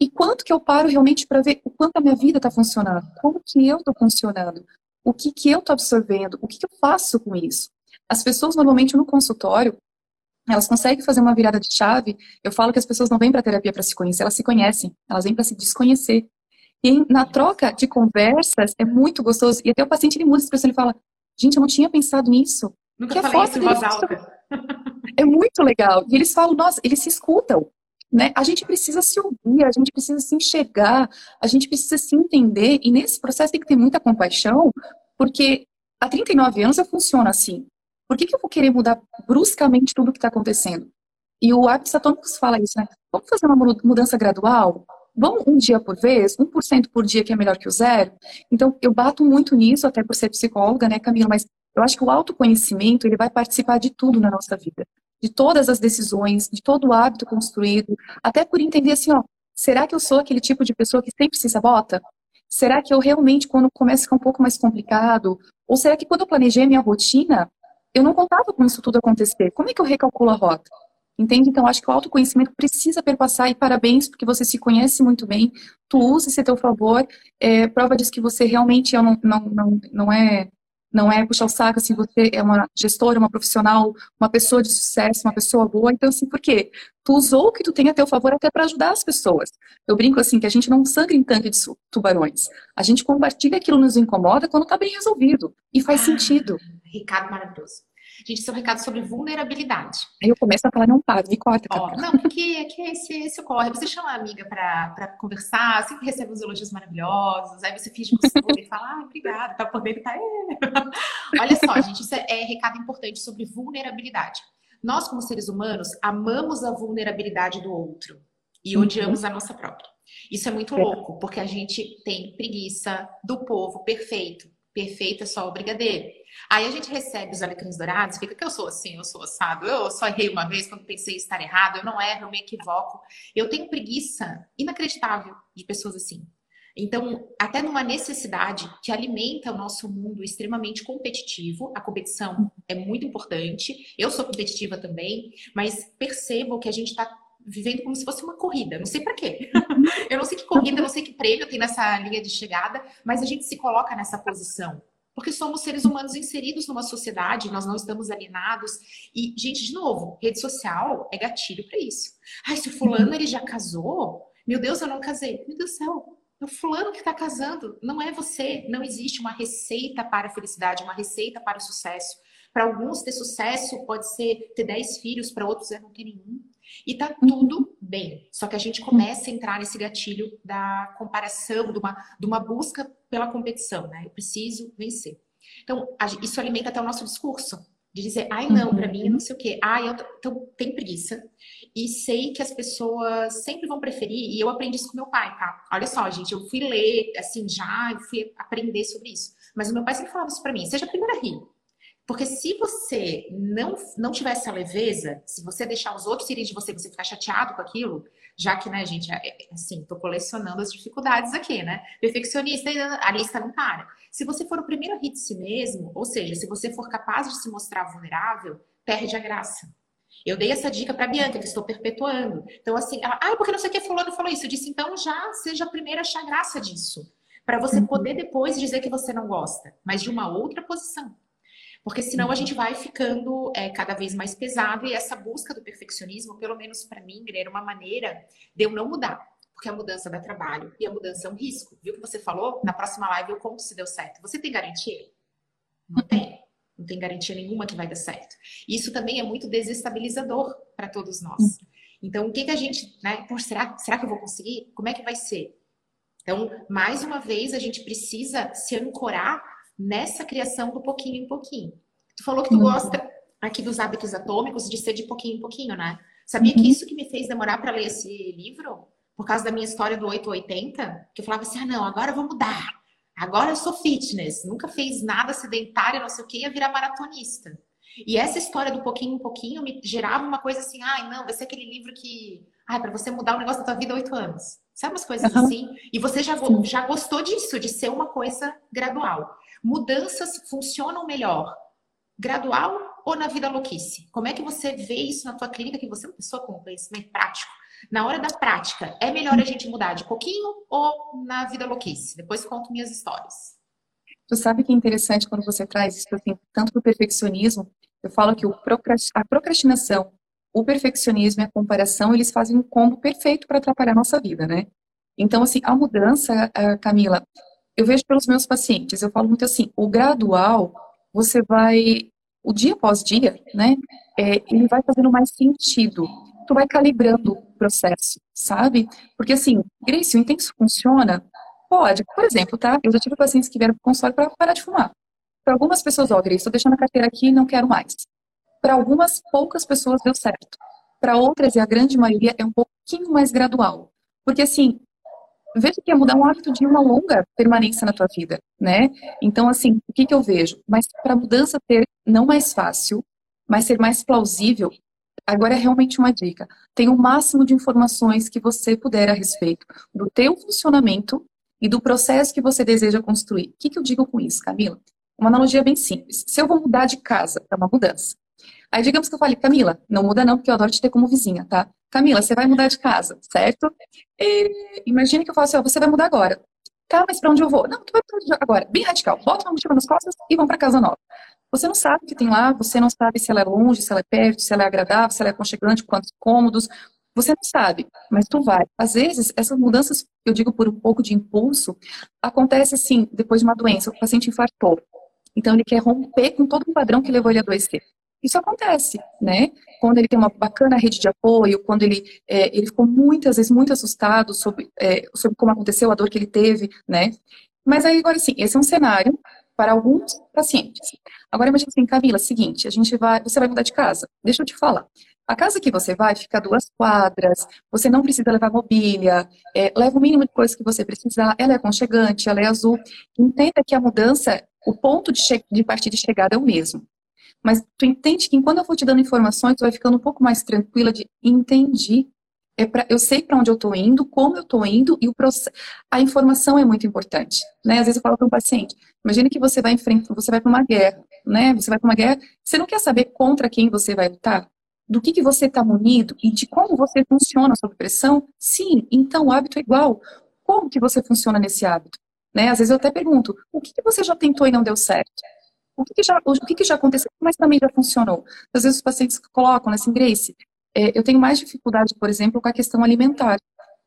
e quanto que eu paro realmente para ver o quanto a minha vida está funcionando, como que eu estou funcionando, o que que eu estou absorvendo, o que que eu faço com isso. As pessoas normalmente no consultório, elas conseguem fazer uma virada de chave. Eu falo que as pessoas não vêm para terapia para se conhecer, elas se conhecem, elas vêm para se desconhecer. E na troca de conversas é muito gostoso. E até o paciente ele muda a expressão, ele fala: Gente, eu não tinha pensado nisso. Nunca que falei isso em voz alta. É muito legal. E eles falam, nossa, eles se escutam. Né? A gente precisa se ouvir, a gente precisa se enxergar, a gente precisa se entender. E nesse processo tem que ter muita compaixão, porque há 39 anos eu funciono assim. Por que, que eu vou querer mudar bruscamente tudo o que está acontecendo? E o Hábitos Atômicos fala isso, né? Vamos fazer uma mudança gradual? Vamos um dia por vez? 1% por dia que é melhor que o zero? Então, eu bato muito nisso, até por ser psicóloga, né, Camila? Mas eu acho que o autoconhecimento, ele vai participar de tudo na nossa vida. De todas as decisões, de todo o hábito construído, até por entender assim, ó, será que eu sou aquele tipo de pessoa que sempre se sabota? Será que eu realmente, quando começa a ficar um pouco mais complicado, ou será que quando eu planejei minha rotina, eu não contava com isso tudo acontecer? Como é que eu recalculo a rota? Entende? Então, acho que o autoconhecimento precisa perpassar e parabéns, porque você se conhece muito bem, tu usa esse teu favor, é, prova disso que você realmente é não, não, não, não é não é puxar o saco, assim, você é uma gestora, uma profissional, uma pessoa de sucesso, uma pessoa boa, então, assim, por quê? Tu usou o que tu tem a teu favor até para ajudar as pessoas. Eu brinco, assim, que a gente não sangra em tanque de tubarões. A gente compartilha aquilo que nos incomoda quando tá bem resolvido. E faz ah, sentido. Ricardo maravilhoso. Gente, esse é um recado sobre vulnerabilidade. Aí eu começo a falar, não para, me corta. Ó, não, porque aqui é esse, esse ocorre. Você chama a amiga para conversar, sempre recebe uns elogios maravilhosos, aí você finge que você e fala, ah, obrigada, tá podendo, tá. Olha só, gente, isso é, é recado importante sobre vulnerabilidade. Nós, como seres humanos, amamos a vulnerabilidade do outro e uhum. odiamos a nossa própria. Isso é muito louco, porque a gente tem preguiça do povo perfeito. Perfeito é só o brigadeiro. Aí a gente recebe os alecrins dourados, fica que eu sou assim, eu sou assado, eu só errei uma vez quando pensei estar errado, eu não erro, eu me equivoco. Eu tenho preguiça inacreditável de pessoas assim. Então, até numa necessidade que alimenta o nosso mundo extremamente competitivo, a competição é muito importante. Eu sou competitiva também, mas percebo que a gente está vivendo como se fosse uma corrida. Não sei para quê. Eu não sei que corrida, não sei que prêmio tem nessa linha de chegada, mas a gente se coloca nessa posição. Porque somos seres humanos inseridos numa sociedade, nós não estamos alienados. E, gente, de novo, rede social é gatilho para isso. Ai, se o fulano ele já casou, meu Deus, eu não casei. Meu Deus do céu, é o fulano que está casando, não é você. Não existe uma receita para a felicidade, uma receita para o sucesso. Para alguns, ter sucesso pode ser ter 10 filhos, para outros é não ter nenhum. E tá tudo bem. Só que a gente começa a entrar nesse gatilho da comparação, de uma, de uma busca pela competição, né? Eu preciso vencer. Então, isso alimenta até o nosso discurso. De dizer, ai não, para mim não sei o quê. Ai, eu então, tenho preguiça. E sei que as pessoas sempre vão preferir. E eu aprendi isso com meu pai, tá? Olha só, gente, eu fui ler, assim, já, fui aprender sobre isso. Mas o meu pai sempre falava isso pra mim. Seja a primeira a rir. Porque se você não, não tiver essa leveza, se você deixar os outros irem de você, você ficar chateado com aquilo, já que, né, gente, é, é, assim, tô colecionando as dificuldades aqui, né? Perfeccionista, a lista não para. Se você for o primeiro a rir de si mesmo, ou seja, se você for capaz de se mostrar vulnerável, perde a graça. Eu dei essa dica para Bianca, que estou perpetuando. Então, assim, ela, ah, porque não sei o que fulano falou isso. Eu disse, então já seja a primeira a achar graça disso. Para você uhum. poder depois dizer que você não gosta, mas de uma outra posição. Porque senão a gente vai ficando é, cada vez mais pesado e essa busca do perfeccionismo, pelo menos para mim, era uma maneira de eu não mudar. Porque a mudança dá trabalho e a mudança é um risco. Viu o que você falou? Na próxima live eu conto se deu certo. Você tem garantia? Não tem. Não tem garantia nenhuma que vai dar certo. Isso também é muito desestabilizador para todos nós. Então, o que, que a gente, né? Pô, será, será que eu vou conseguir? Como é que vai ser? Então, mais uma vez, a gente precisa se ancorar nessa criação do pouquinho em pouquinho. Tu falou que tu gosta aqui dos hábitos atômicos de ser de pouquinho em pouquinho, né? Sabia uhum. que isso que me fez demorar para ler esse livro? Por causa da minha história do 880? Que eu falava assim: ah, não, agora eu vou mudar. Agora eu sou fitness. Nunca fez nada sedentário, não sei o que, ia virar maratonista. E essa história do pouquinho em pouquinho me gerava uma coisa assim: ai, não, vai ser aquele livro que. Ai, para você mudar o negócio da tua vida oito anos. Sabe umas coisas uhum. assim? E você já, já gostou disso, de ser uma coisa gradual. Mudanças funcionam melhor gradual ou na vida louquice? Como é que você vê isso na tua clínica, que você é uma pessoa com conhecimento prático? Na hora da prática, é melhor a gente mudar de pouquinho ou na vida louquice? Depois conto minhas histórias. Tu sabe que é interessante quando você traz isso assim, tanto o perfeccionismo, eu falo que a procrastinação, o perfeccionismo e a comparação, eles fazem um combo perfeito para atrapalhar a nossa vida, né? Então, assim, a mudança, Camila, eu vejo pelos meus pacientes, eu falo muito assim, o gradual, você vai, o dia após dia, né, é, ele vai fazendo mais sentido. Tu vai calibrando o processo, sabe? Porque assim, Grace, o intenso funciona? Pode. Por exemplo, tá? Eu já tive pacientes que vieram para o consultório para parar de fumar. Para algumas pessoas, ó, Grace, estou deixando a carteira aqui e não quero mais. Para algumas poucas pessoas deu certo. Para outras, e a grande maioria, é um pouquinho mais gradual. Porque assim, veja que é mudar um hábito de uma longa permanência na tua vida, né? Então, assim, o que, que eu vejo? Mas para a mudança ter não mais fácil, mas ser mais plausível, agora é realmente uma dica. Tenha o máximo de informações que você puder a respeito do teu funcionamento e do processo que você deseja construir. O que, que eu digo com isso, Camila? Uma analogia bem simples. Se eu vou mudar de casa, é uma mudança. Aí digamos que eu fale, Camila, não muda não, porque eu adoro te ter como vizinha, tá? Camila, você vai mudar de casa, certo? E, imagine que eu falo assim, ó, você vai mudar agora. Tá, mas pra onde eu vou? Não, tu vai mudar agora. Bem radical. Bota uma mochila nas costas e vamos pra casa nova. Você não sabe o que tem lá, você não sabe se ela é longe, se ela é perto, se ela é agradável, se ela é aconchegante, quantos cômodos. Você não sabe, mas tu vai. Às vezes, essas mudanças, eu digo por um pouco de impulso, acontece assim, depois de uma doença. O paciente infartou. Então, ele quer romper com todo um padrão que levou ele a adoecer. Isso acontece, né? Quando ele tem uma bacana rede de apoio, quando ele, é, ele ficou muitas vezes muito assustado sobre, é, sobre como aconteceu, a dor que ele teve, né? Mas aí, agora sim, esse é um cenário para alguns pacientes. Agora imagine assim, Camila, seguinte, a gente vai, você vai mudar de casa. Deixa eu te falar. A casa que você vai fica duas quadras, você não precisa levar mobília, é, leva o mínimo de coisa que você precisar, ela é aconchegante, ela é azul. Entenda que a mudança, o ponto de, de partida e chegada é o mesmo. Mas tu entende que enquanto eu vou te dando informações, tu vai ficando um pouco mais tranquila de entendi. É pra, eu sei para onde eu estou indo, como eu estou indo e o processo. A informação é muito importante, né? Às vezes eu falo para um paciente, imagine que você vai enfrentar, você vai para uma guerra, né? Você vai para uma guerra, você não quer saber contra quem você vai lutar, do que que você está munido e de como você funciona sob pressão. Sim, então o hábito é igual. Como que você funciona nesse hábito? Né? Às vezes eu até pergunto, o que, que você já tentou e não deu certo? O que, que já, o que, que já aconteceu, mas também já funcionou. Às vezes os pacientes colocam, né, assim, Grace, é, eu tenho mais dificuldade, por exemplo, com a questão alimentar,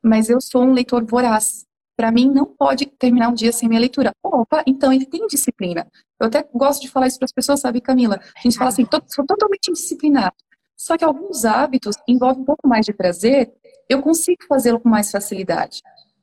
mas eu sou um leitor voraz. Para mim, não pode terminar um dia sem minha leitura. Opa, então ele tem disciplina. Eu até gosto de falar isso para as pessoas, sabe, Camila? A gente fala assim, sou totalmente indisciplinado. Só que alguns hábitos envolvem um pouco mais de prazer, eu consigo fazê-lo com mais facilidade.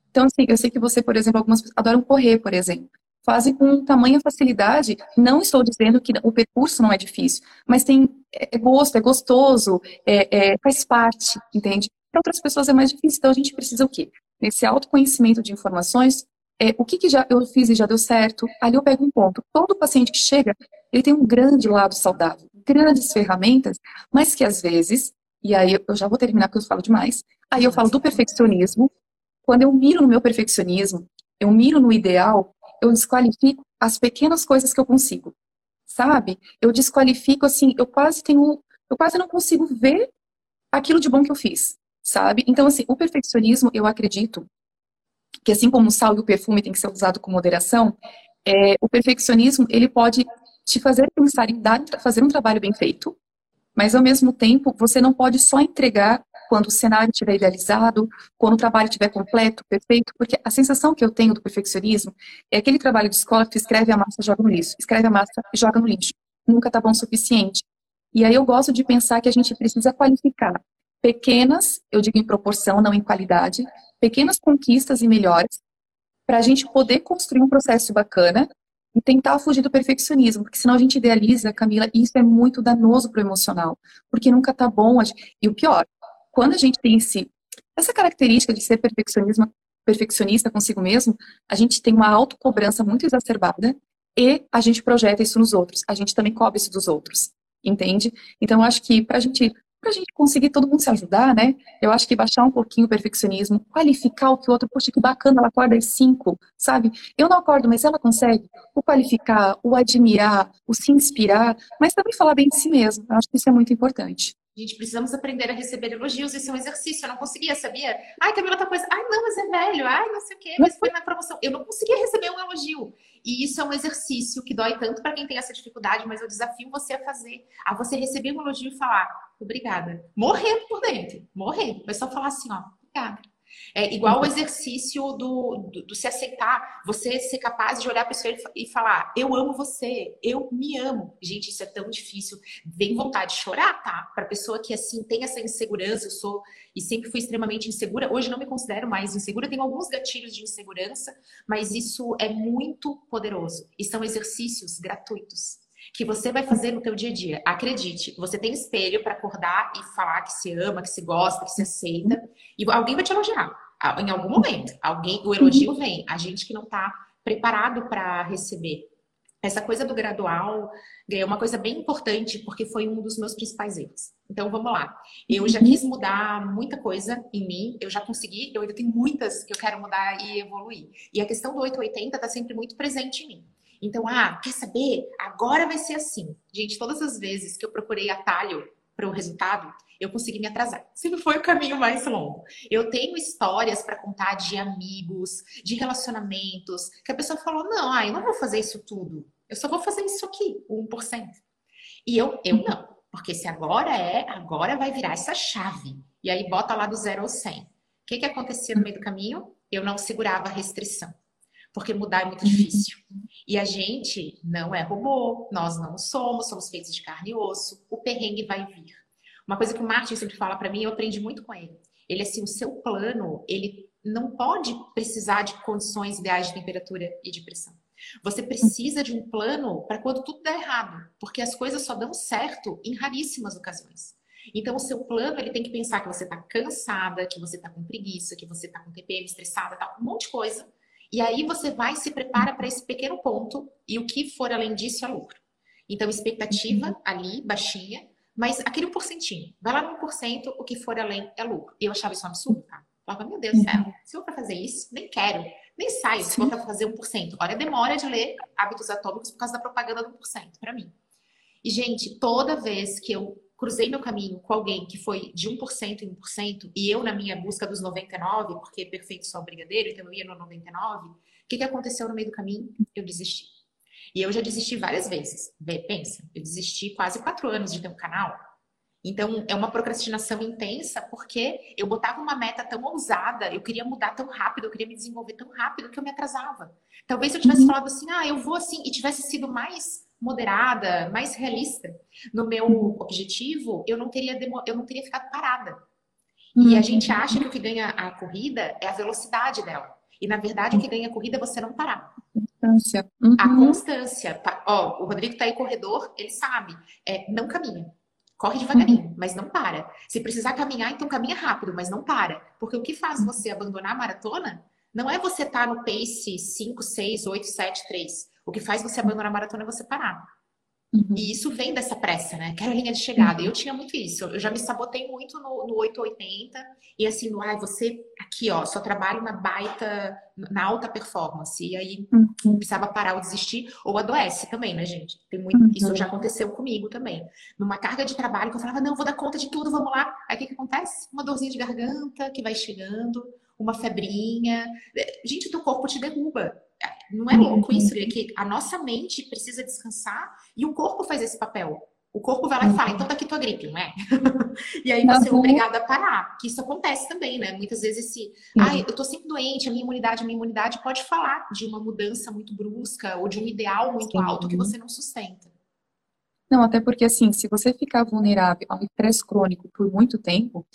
Então, assim, eu sei que você, por exemplo, algumas pessoas adoram correr, por exemplo fazem com tamanha facilidade. Não estou dizendo que o percurso não é difícil, mas tem é, é gosto, é gostoso, é, é, faz parte, entende? Para outras pessoas é mais difícil, então a gente precisa o quê? Nesse autoconhecimento de informações, é, o que, que já eu fiz e já deu certo, ali eu pego um ponto. Todo paciente que chega, ele tem um grande lado saudável, grandes ferramentas, mas que às vezes, e aí eu já vou terminar porque eu falo demais, aí eu falo do perfeccionismo, quando eu miro no meu perfeccionismo, eu miro no ideal, eu desqualifico as pequenas coisas que eu consigo, sabe? Eu desqualifico, assim, eu quase tenho, eu quase não consigo ver aquilo de bom que eu fiz, sabe? Então, assim, o perfeccionismo, eu acredito que assim como o sal e o perfume tem que ser usado com moderação, é, o perfeccionismo, ele pode te fazer pensar em dar, fazer um trabalho bem feito, mas ao mesmo tempo, você não pode só entregar quando o cenário estiver idealizado, quando o trabalho estiver completo, perfeito, porque a sensação que eu tenho do perfeccionismo é aquele trabalho de escola que escreve a massa joga no lixo, escreve a massa e joga no lixo. Nunca está bom o suficiente. E aí eu gosto de pensar que a gente precisa qualificar pequenas, eu digo em proporção, não em qualidade, pequenas conquistas e melhores, para a gente poder construir um processo bacana e tentar fugir do perfeccionismo, porque senão a gente idealiza, Camila, e isso é muito danoso para o emocional, porque nunca tá bom. E o pior, quando a gente tem esse, essa característica de ser perfeccionismo, perfeccionista consigo mesmo, a gente tem uma autocobrança muito exacerbada e a gente projeta isso nos outros. A gente também cobra isso dos outros, entende? Então, eu acho que para a gente para a gente conseguir todo mundo se ajudar, né? Eu acho que baixar um pouquinho o perfeccionismo, qualificar o que o outro, poxa, que bacana, ela acorda às cinco, sabe? Eu não acordo, mas ela consegue o qualificar, o admirar, o se inspirar, mas também falar bem de si mesmo. Eu acho que isso é muito importante. Gente, precisamos aprender a receber elogios. Isso é um exercício. Eu não conseguia, sabia? Ai, Camila tá coisa. Ai, não, mas é velho. Ai, não sei o quê. Mas foi na promoção. Eu não conseguia receber um elogio. E isso é um exercício que dói tanto para quem tem essa dificuldade, mas eu desafio você a fazer. A você receber um elogio e falar, obrigada. Morrendo por dentro. Morrendo. Mas só falar assim, ó, obrigada. É igual o exercício do, do, do, se aceitar, você ser capaz de olhar para o espelho e falar: Eu amo você, eu me amo. Gente, isso é tão difícil. Vem vontade de chorar, tá? Para pessoa que assim tem essa insegurança, eu sou e sempre fui extremamente insegura. Hoje não me considero mais insegura, tenho alguns gatilhos de insegurança, mas isso é muito poderoso e são exercícios gratuitos que você vai fazer no teu dia a dia. Acredite, você tem espelho para acordar e falar que se ama, que se gosta, que se aceita, e alguém vai te elogiar. Em algum momento, alguém, o elogio vem. A gente que não está preparado para receber. Essa coisa do gradual é uma coisa bem importante porque foi um dos meus principais erros. Então vamos lá. Eu já quis mudar muita coisa em mim, eu já consegui, eu ainda tenho muitas que eu quero mudar e evoluir. E a questão do 880 está sempre muito presente em mim. Então, ah, quer saber? Agora vai ser assim. Gente, todas as vezes que eu procurei atalho para o resultado, eu consegui me atrasar. Sempre foi o caminho mais longo. Eu tenho histórias para contar de amigos, de relacionamentos, que a pessoa falou: não, ah, eu não vou fazer isso tudo. Eu só vou fazer isso aqui, 1%. E eu, eu não. Porque se agora é, agora vai virar essa chave. E aí bota lá do zero ao 100. O que, que acontecia no meio do caminho? Eu não segurava a restrição. Porque mudar é muito difícil. E a gente não é robô, nós não somos, somos feitos de carne e osso, o perrengue vai vir. Uma coisa que o Martin sempre fala para mim, eu aprendi muito com ele. Ele assim, o seu plano, ele não pode precisar de condições ideais de temperatura e de pressão. Você precisa de um plano para quando tudo der errado, porque as coisas só dão certo em raríssimas ocasiões. Então, o seu plano, ele tem que pensar que você está cansada, que você está com preguiça, que você está com TPM estressada, tal, um monte de coisa. E aí você vai se prepara para esse pequeno ponto e o que for além disso é lucro. Então, expectativa ali, baixinha, mas aquele 1%, vai lá no 1%, o que for além é lucro. E eu achava isso um absurdo, tá? Falava, meu Deus do céu, se eu for fazer isso, nem quero, nem saio se for para fazer 1%. Olha a demora de ler hábitos atômicos por causa da propaganda do 1% para mim. E, gente, toda vez que eu cruzei meu caminho com alguém que foi de 1% em 1%, e eu na minha busca dos 99, porque perfeito só brigadeiro, então eu ia no 99, o que, que aconteceu no meio do caminho? Eu desisti. E eu já desisti várias vezes. Pensa, eu desisti quase quatro anos de ter um canal. Então, é uma procrastinação intensa porque eu botava uma meta tão ousada, eu queria mudar tão rápido, eu queria me desenvolver tão rápido que eu me atrasava. Talvez eu tivesse uhum. falado assim, ah, eu vou assim, e tivesse sido mais moderada, mais realista no meu objetivo, eu não teria eu não teria ficado parada. E a uhum. gente acha que o que ganha a corrida é a velocidade dela. E na verdade o que ganha a corrida é você não parar. Constância. Uhum. A constância. Ó, o Rodrigo tá aí corredor, ele sabe. É, não caminha. Corre devagarinho, uhum. mas não para. Se precisar caminhar, então caminha rápido, mas não para. Porque o que faz você abandonar a maratona não é você estar tá no pace 5, 6, 8, 7, 3. O que faz você abandonar a maratona é você parar. Uhum. E isso vem dessa pressa, né? Quero a linha de chegada. Uhum. Eu tinha muito isso. Eu já me sabotei muito no, no 880 e assim, no, ah, você aqui, ó, só trabalho na baita, na alta performance. E aí uhum. precisava parar ou desistir, ou adoece também, né, gente? Tem muito, uhum. Isso já aconteceu comigo tambem. Numa carga de trabalho que eu falava, não, vou dar conta de tudo, vamos lá. Aí o que, que acontece? Uma dorzinha de garganta que vai chegando, uma febrinha. Gente, o teu corpo te derruba. Não é louco isso? É que a nossa mente precisa descansar e o corpo faz esse papel. O corpo vai lá e fala, então tá aqui tua gripe, não é? e aí você é obrigada a parar. Que isso acontece também, né? Muitas vezes esse, ai, eu tô sempre doente, a minha imunidade, a minha imunidade pode falar de uma mudança muito brusca ou de um ideal muito Sim. alto que você não sustenta. Não, até porque assim, se você ficar vulnerável ao estresse crônico por muito tempo,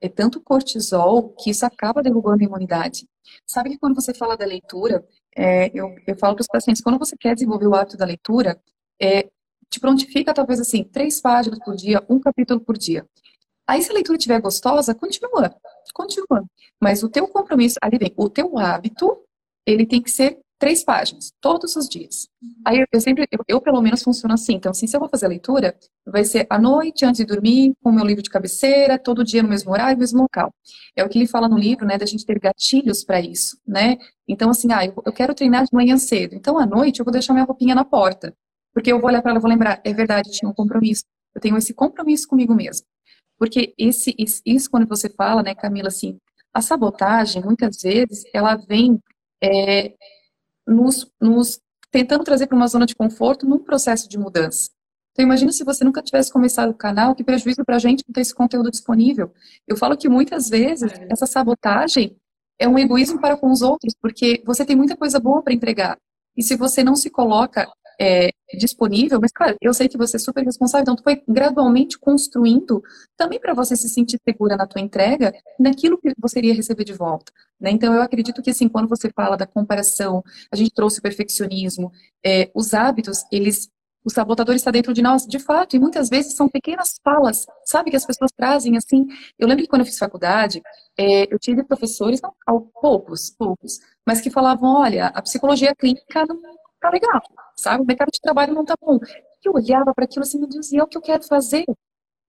é tanto cortisol que isso acaba derrubando a imunidade. Sabe que quando você fala da leitura, é, eu, eu falo para os pacientes, quando você quer desenvolver o hábito da leitura, é, te prontifica talvez assim, três páginas por dia, um capítulo por dia. Aí se a leitura estiver gostosa, continua, continua. Mas o teu compromisso, ali vem, o teu hábito, ele tem que ser três páginas, todos os dias. Aí eu, sempre, eu, eu, pelo menos funciono assim. Então, assim, se eu vou fazer a leitura, vai ser à noite, antes de dormir, com o meu livro de cabeceira, todo dia no mesmo horário, no mesmo local. É o que ele fala no livro, né, da gente ter gatilhos para isso, né? Então, assim, ah, eu, eu quero treinar de manhã cedo. Então, à noite, eu vou deixar minha roupinha na porta. Porque eu vou olhar para ela e vou lembrar, é verdade, tinha um compromisso. Eu tenho esse compromisso comigo mesmo. Porque esse, isso, quando você fala, né, Camila, assim, a sabotagem, muitas vezes, ela vem é, nos, nos tentando trazer para uma zona de conforto num processo de mudança. Então, imagina se você nunca tivesse começado o canal, que prejuízo para a gente não ter esse conteúdo disponível. Eu falo que muitas vezes é. essa sabotagem é um egoísmo para com os outros, porque você tem muita coisa boa para entregar. E se você não se coloca é, disponível, mas claro, eu sei que você é super responsável, então tu foi gradualmente construindo também para você se sentir segura na tua entrega, naquilo que você iria receber de volta. Né? Então eu acredito que assim, quando você fala da comparação, a gente trouxe o perfeccionismo, é, os hábitos, eles o sabotador está dentro de nós, de fato, e muitas vezes são pequenas falas, sabe, que as pessoas trazem, assim. Eu lembro que quando eu fiz faculdade, é, eu tive professores, não, poucos, poucos, mas que falavam, olha, a psicologia clínica não tá legal, sabe? O mercado de trabalho não tá bom. Eu olhava para aquilo assim, meu Deus, e é o que eu quero fazer?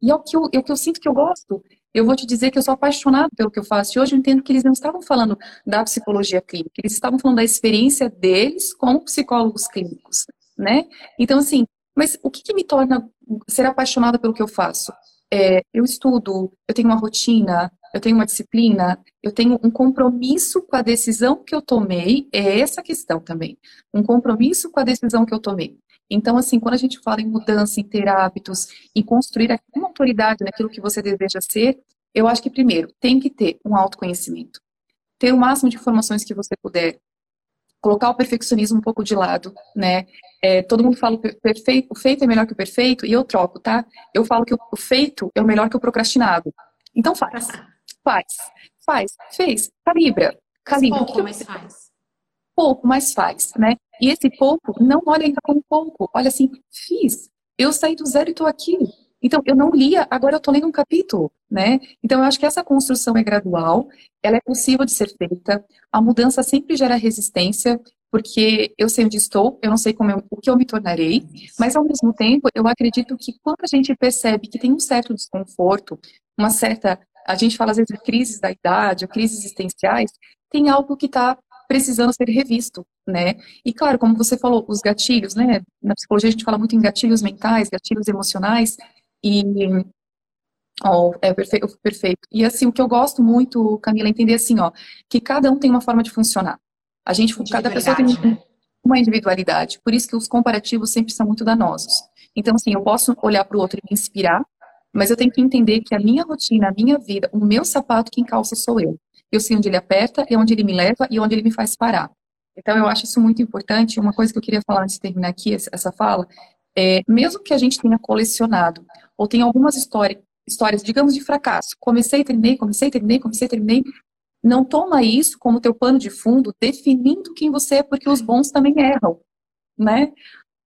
E é o que eu, é o que eu sinto que eu gosto. Eu vou te dizer que eu sou apaixonado pelo que eu faço. E hoje eu entendo que eles não estavam falando da psicologia clínica, eles estavam falando da experiência deles como psicólogos clínicos, né? Então, assim, mas o que, que me torna ser apaixonada pelo que eu faço? É, eu estudo, eu tenho uma rotina, eu tenho uma disciplina, eu tenho um compromisso com a decisão que eu tomei, é essa questão também. Um compromisso com a decisão que eu tomei. Então, assim, quando a gente fala em mudança, em ter hábitos, em construir uma autoridade naquilo que você deseja ser, eu acho que, primeiro, tem que ter um autoconhecimento. Ter o máximo de informações que você puder. colocar o perfeccionismo um pouco de lado, né? É, todo mundo fala que perfeito, o feito é melhor que o perfeito e eu troco, tá? Eu falo que o feito é o melhor que o procrastinado. Então faz, faz, faz, fez, calibra, calibra. Pouco, mas faz. Pouco, mas faz, né? E esse pouco, não olha ainda como pouco, olha assim, fiz. Eu saí do zero e estou aqui. Então, eu não lia, agora eu estou lendo um capítulo, né? Então, eu acho que essa construção é gradual, ela é possível de ser feita, a mudança sempre gera resistência, porque eu sei onde estou, eu não sei como eu, o que eu me tornarei, mas ao mesmo tempo, eu acredito que quando a gente percebe que tem um certo desconforto, uma certa, a gente fala às vezes de crises da idade, ou crises existenciais, tem algo que está precisando ser revisto, né? E claro, como você falou, os gatilhos, né? Na psicologia a gente fala muito em gatilhos mentais, gatilhos emocionais, e Oh, é perfeito, perfeito. E assim, o que eu gosto muito, Camila, é entender assim, ó, que cada um tem uma forma de funcionar. A gente, cada pessoa tem né? uma individualidade. Por isso que os comparativos sempre são muito danosos. Então, assim, eu posso olhar para o outro e me inspirar, mas eu tenho que entender que a minha rotina, a minha vida, o meu sapato quem calça sou eu. Eu sei onde ele aperta, é onde ele me leva e onde ele me faz parar. Então, eu acho isso muito importante. Uma coisa que eu queria falar antes de terminar aqui essa fala é, mesmo que a gente tenha colecionado ou tenha algumas histórias, histórias, digamos, de fracasso, comecei, terminei, comecei, terminei, comecei, terminei, não toma isso como teu pano de fundo, definindo quem você é, porque os bons também erram, né?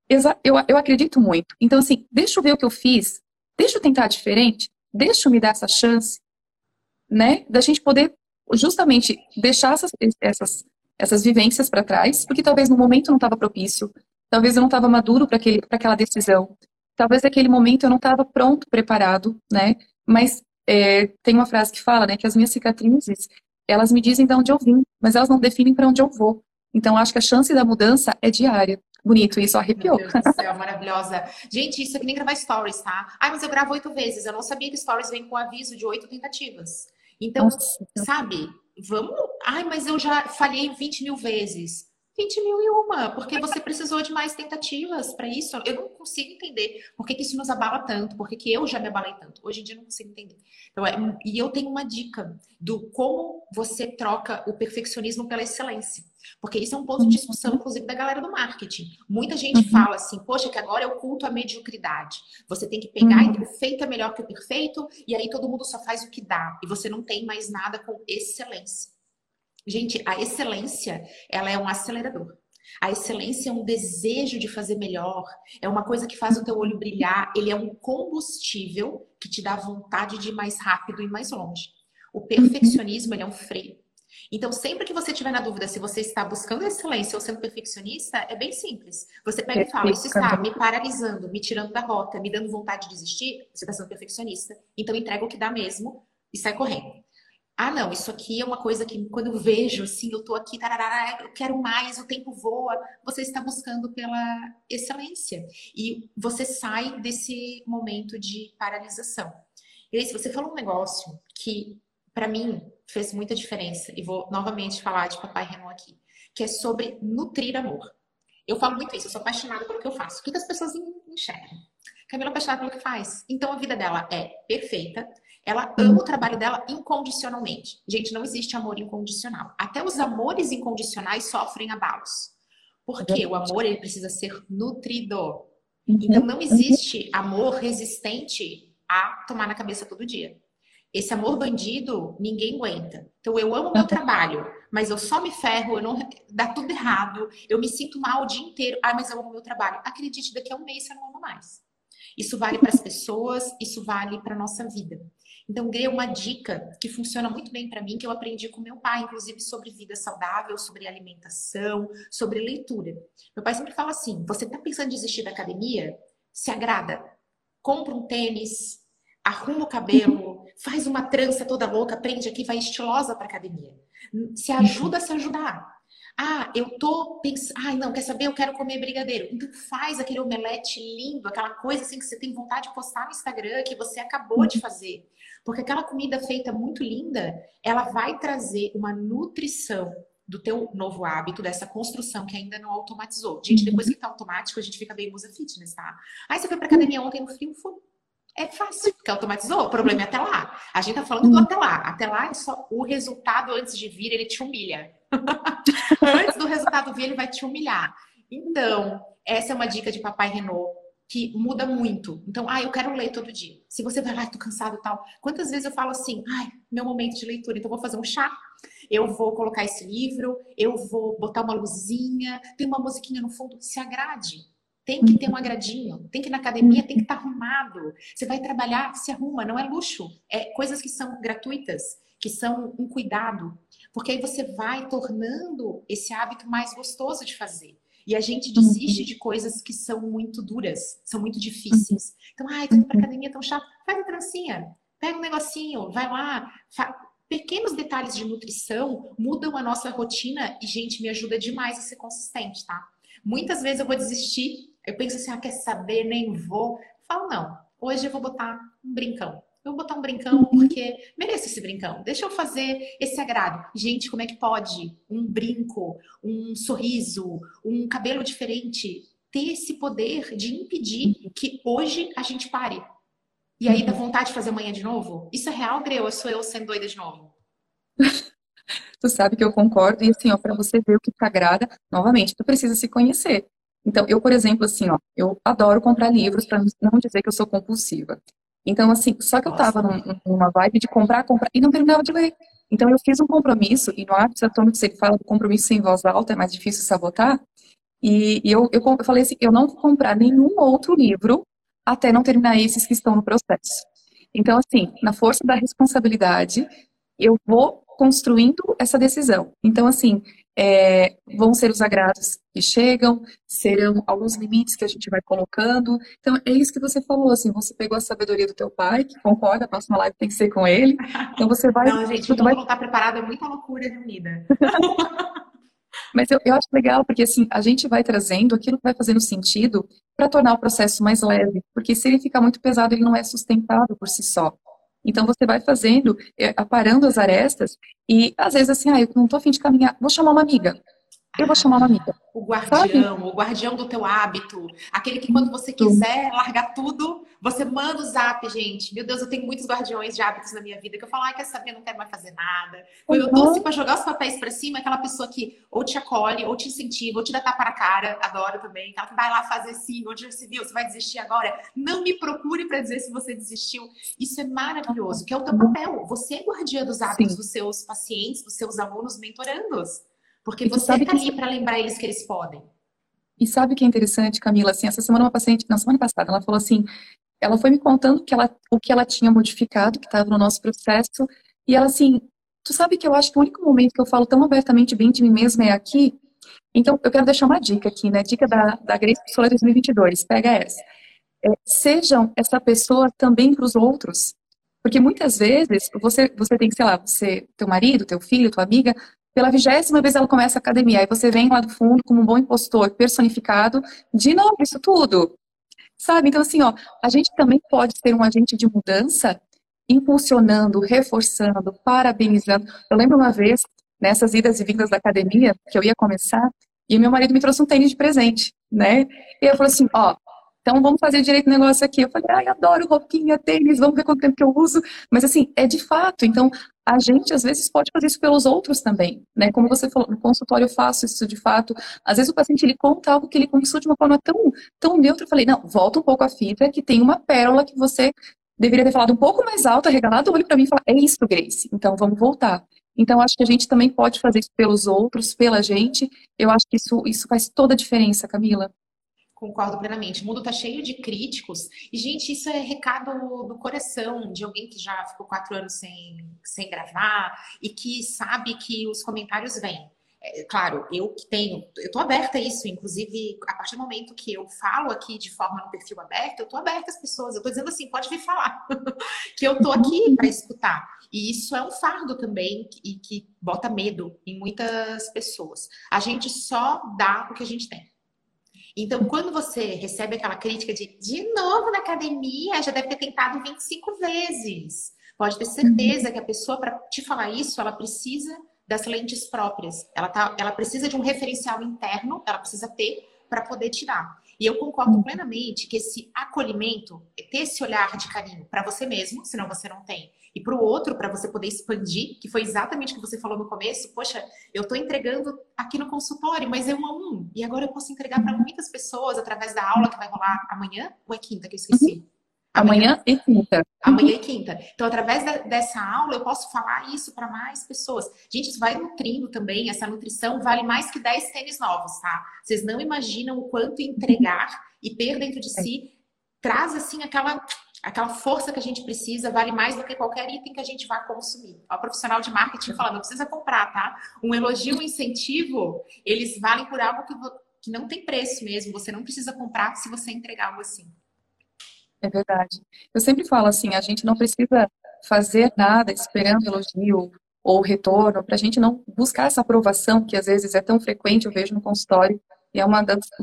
Eu, eu acredito muito. Então, assim, deixa eu ver o que eu fiz, deixa eu tentar diferente, deixa eu me dar essa chance, né? Da gente poder justamente deixar essas, essas, essas vivências para trás, porque talvez no momento não estava propício, Talvez eu não estava maduro para aquela decisão. Talvez naquele momento eu não estava pronto, preparado, né? Mas é, tem uma frase que fala, né, que as minhas cicatrizes, elas me dizem de onde eu vim, mas elas não definem para onde eu vou. Então, acho que a chance da mudança é diária. Bonito, isso arrepiou. Meu Deus do céu, maravilhosa. Gente, isso é que nem gravar stories, tá? Ah, mas eu gravo oito vezes. Eu não sabia que stories vem com aviso de oito tentativas. Então, Nossa. sabe, vamos. Ai, mas eu já falhei 20 mil vezes. 20 mil e uma, porque você precisou de mais tentativas para isso. Eu não consigo entender por que, que isso nos abala tanto, por que, que eu já me abalei tanto. Hoje em dia eu não consigo entender. Então, é, e eu tenho uma dica do como você troca o perfeccionismo pela excelência. Porque isso é um ponto de uhum. discussão, inclusive, da galera do marketing. Muita gente uhum. fala assim, poxa, que agora é o culto à mediocridade. Você tem que pegar uhum. e o feito é melhor que o perfeito, e aí todo mundo só faz o que dá. E você não tem mais nada com excelência. Gente, a excelência, ela é um acelerador. A excelência é um desejo de fazer melhor, é uma coisa que faz o teu olho brilhar, ele é um combustível que te dá vontade de ir mais rápido e mais longe. O perfeccionismo, ele é um freio. Então, sempre que você estiver na dúvida se você está buscando excelência ou sendo perfeccionista, é bem simples. Você pega e fala, isso está me paralisando, me tirando da rota, me dando vontade de desistir, você está sendo perfeccionista. Então, entrega o que dá mesmo e sai correndo ah, não, isso aqui é uma coisa que quando eu vejo, assim, eu tô aqui, tarará, eu quero mais, o tempo voa, você está buscando pela excelência. E você sai desse momento de paralisação. E se você falou um negócio que, para mim, fez muita diferença, e vou novamente falar de Papai Renan aqui, que é sobre nutrir amor. Eu falo muito isso, eu sou apaixonada pelo que eu faço. O que as pessoas enxergam? Camila é apaixonada pelo que faz. Então, a vida dela é perfeita, ela ama o trabalho dela incondicionalmente. Gente, não existe amor incondicional. Até os amores incondicionais sofrem abalos. Porque o amor ele precisa ser nutrido. Uhum. Então não existe amor resistente a tomar na cabeça todo dia. Esse amor bandido, ninguém aguenta. Então eu amo meu uhum. trabalho, mas eu só me ferro, eu não dá tudo errado, eu me sinto mal o dia inteiro. Ah, mas eu amo meu trabalho. Acredite, daqui a um mês você não ama mais. Isso vale para as pessoas, isso vale para nossa vida. Então, Grê, uma dica que funciona muito bem para mim, que eu aprendi com meu pai, inclusive sobre vida saudável, sobre alimentação, sobre leitura. Meu pai sempre fala assim: você está pensando em desistir da academia? Se agrada. Compra um tênis, arruma o cabelo, faz uma trança toda louca, prende aqui, vai estilosa para academia. Se ajuda a se ajudar. Ah, eu tô pensando, ai não, quer saber? Eu quero comer brigadeiro. Então faz aquele omelete lindo, aquela coisa assim que você tem vontade de postar no Instagram que você acabou de fazer. Porque aquela comida feita muito linda, ela vai trazer uma nutrição do teu novo hábito, dessa construção que ainda não automatizou. Gente, depois que tá automático, a gente fica bem musa fitness, tá? Aí você foi pra academia ontem no frio, foi. É fácil, porque automatizou. O problema é até lá. A gente tá falando do até lá. Até lá é só o resultado antes de vir, ele te humilha. Antes do resultado vir, ele vai te humilhar. Então, essa é uma dica de Papai Renault que muda muito. Então, ah, eu quero ler todo dia. Se você vai lá, tô cansado e tal. Quantas vezes eu falo assim, ai, meu momento de leitura, então vou fazer um chá, eu vou colocar esse livro, eu vou botar uma luzinha, tem uma musiquinha no fundo, se agrade. Tem que ter um agradinho, tem que ir na academia, tem que estar tá arrumado. Você vai trabalhar, se arruma, não é luxo. É coisas que são gratuitas, que são um cuidado. Porque aí você vai tornando esse hábito mais gostoso de fazer. E a gente desiste uhum. de coisas que são muito duras, são muito difíceis. Então, ai, tô indo pra academia tão chato. Faz a trancinha, pega um negocinho, vai lá. Fa... Pequenos detalhes de nutrição mudam a nossa rotina e, gente, me ajuda demais a ser consistente, tá? Muitas vezes eu vou desistir, eu penso assim, ah, quer saber, nem vou. Falo, não, hoje eu vou botar um brincão. Eu vou botar um brincão uhum. porque mereço esse brincão. Deixa eu fazer esse agrado. Gente, como é que pode um brinco, um sorriso, um cabelo diferente ter esse poder de impedir que hoje a gente pare? E aí dá uhum. vontade de fazer amanhã de novo? Isso é real, Greu? Ou sou eu sendo doida de novo? tu sabe que eu concordo. E assim, ó, pra você ver o que te agrada, novamente, tu precisa se conhecer. Então, eu, por exemplo, assim, ó, eu adoro comprar livros para não dizer que eu sou compulsiva. Então, assim, só que eu tava num, numa vibe de comprar, comprar, e não terminava de ler. Então, eu fiz um compromisso, e no hábitos atômicos ele fala do compromisso em voz alta, é mais difícil sabotar. E, e eu, eu, eu falei assim, eu não vou comprar nenhum outro livro até não terminar esses que estão no processo. Então, assim, na força da responsabilidade, eu vou construindo essa decisão. Então, assim, é, vão ser os agrados que chegam, serão alguns limites que a gente vai colocando. Então, é isso que você falou, assim, você pegou a sabedoria do teu pai, que concorda, a próxima live tem que ser com ele. Então, você vai... Não, gente, vai... estar preparado, é muita loucura de unida. Mas eu, eu acho legal, porque assim, a gente vai trazendo aquilo que vai fazendo sentido para tornar o processo mais leve. Porque se ele ficar muito pesado, ele não é sustentado por si só. Então você vai fazendo, é, aparando as arestas, e às vezes assim, ah, eu não tô afim de caminhar, vou chamar uma amiga. Eu vou chamar uma amiga. O guardião, Sabe? o guardião do teu hábito. Aquele que quando você quiser largar tudo, você manda o zap, gente. Meu Deus, eu tenho muitos guardiões de hábitos na minha vida que eu falo, ai, quer saber, não quero mais fazer nada. Quando uhum. eu assim pra jogar os papéis pra cima, aquela pessoa que ou te acolhe, ou te incentiva, ou te dá tapa na cara, adoro também. Aquela que vai lá fazer assim, onde você viu, você vai desistir agora. Não me procure para dizer se você desistiu. Isso é maravilhoso, que é o teu papel. Você é guardiã dos hábitos Sim. dos seus pacientes, dos seus alunos mentorandos. Porque você sabe tá ali para lembrar eles que eles podem. E sabe o que é interessante, Camila? Assim, essa semana uma paciente, na semana passada, ela falou assim, ela foi me contando que ela, o que ela tinha modificado, que estava no nosso processo, e ela assim, tu sabe que eu acho que o único momento que eu falo tão abertamente bem de mim mesma é aqui? Então, eu quero deixar uma dica aqui, né? Dica da, da Grace Solar 2022, pega essa. É, sejam essa pessoa também para os outros. Porque muitas vezes você, você tem que, sei lá, você, teu marido, teu filho, tua amiga, pela vigésima vez ela começa a academia. Aí você vem lá do fundo como um bom impostor personificado. De novo, isso tudo. Sabe? Então, assim, ó, a gente também pode ser um agente de mudança, impulsionando, reforçando, parabenizando. Eu lembro uma vez, nessas idas e vindas da academia, que eu ia começar, e meu marido me trouxe um tênis de presente, né? E eu falei assim, ó, então vamos fazer direito o negócio aqui. Eu falei, ai, adoro roupinha, tênis, vamos ver quanto tempo que eu uso. Mas assim, é de fato. Então, a gente às vezes pode fazer isso pelos outros também, né? Como você falou, no consultório eu faço isso de fato. Às vezes o paciente ele conta algo que ele começou de uma forma tão, tão neutra. Eu falei, não, volta um pouco a fita, que tem uma pérola que você deveria ter falado um pouco mais alto, regalado o olho para mim e falar, é isso, Grace. Então vamos voltar. Então acho que a gente também pode fazer isso pelos outros, pela gente. Eu acho que isso, isso faz toda a diferença, Camila. Concordo plenamente. O mundo está cheio de críticos. E, gente, isso é recado do coração de alguém que já ficou quatro anos sem, sem gravar e que sabe que os comentários vêm. É, claro, eu que tenho, eu tô aberta a isso, inclusive, a partir do momento que eu falo aqui de forma no perfil aberto, eu tô aberta às pessoas, eu tô dizendo assim, pode vir falar, que eu tô aqui para escutar. E isso é um fardo também e que bota medo em muitas pessoas. A gente só dá o que a gente tem. Então, quando você recebe aquela crítica de de novo na academia, já deve ter tentado 25 vezes. Pode ter certeza que a pessoa, para te falar isso, ela precisa das lentes próprias. Ela, tá, ela precisa de um referencial interno, ela precisa ter para poder tirar. E eu concordo plenamente que esse acolhimento, ter esse olhar de carinho para você mesmo, senão você não tem, E para o outro, para você poder expandir, que foi exatamente o que você falou no começo, poxa, eu estou entregando aqui no consultório, mas é um a um. E agora eu posso entregar para muitas pessoas através da aula que vai rolar amanhã ou é quinta que eu esqueci? Uhum. Amanhã, amanhã, e quinta. Amanhã e quinta. Então, através da, dessa aula, eu posso falar isso para mais pessoas. Gente, isso vai nutrindo também. Essa nutrição vale mais que 10 tênis novos, tá? Vocês não imaginam o quanto entregar e ter dentro de si traz, assim, aquela, aquela força que a gente precisa, vale mais do que qualquer item que a gente vá consumir. O profissional de marketing falando, não precisa comprar, tá? Um elogio, um incentivo, eles valem por algo que, que não tem preço mesmo. Você não precisa comprar se você entregar algo assim. É verdade. Eu sempre falo assim, a gente não precisa fazer nada esperando elogio ou retorno, para a gente não buscar essa aprovação que às vezes é tão frequente, eu vejo no consultório, e é um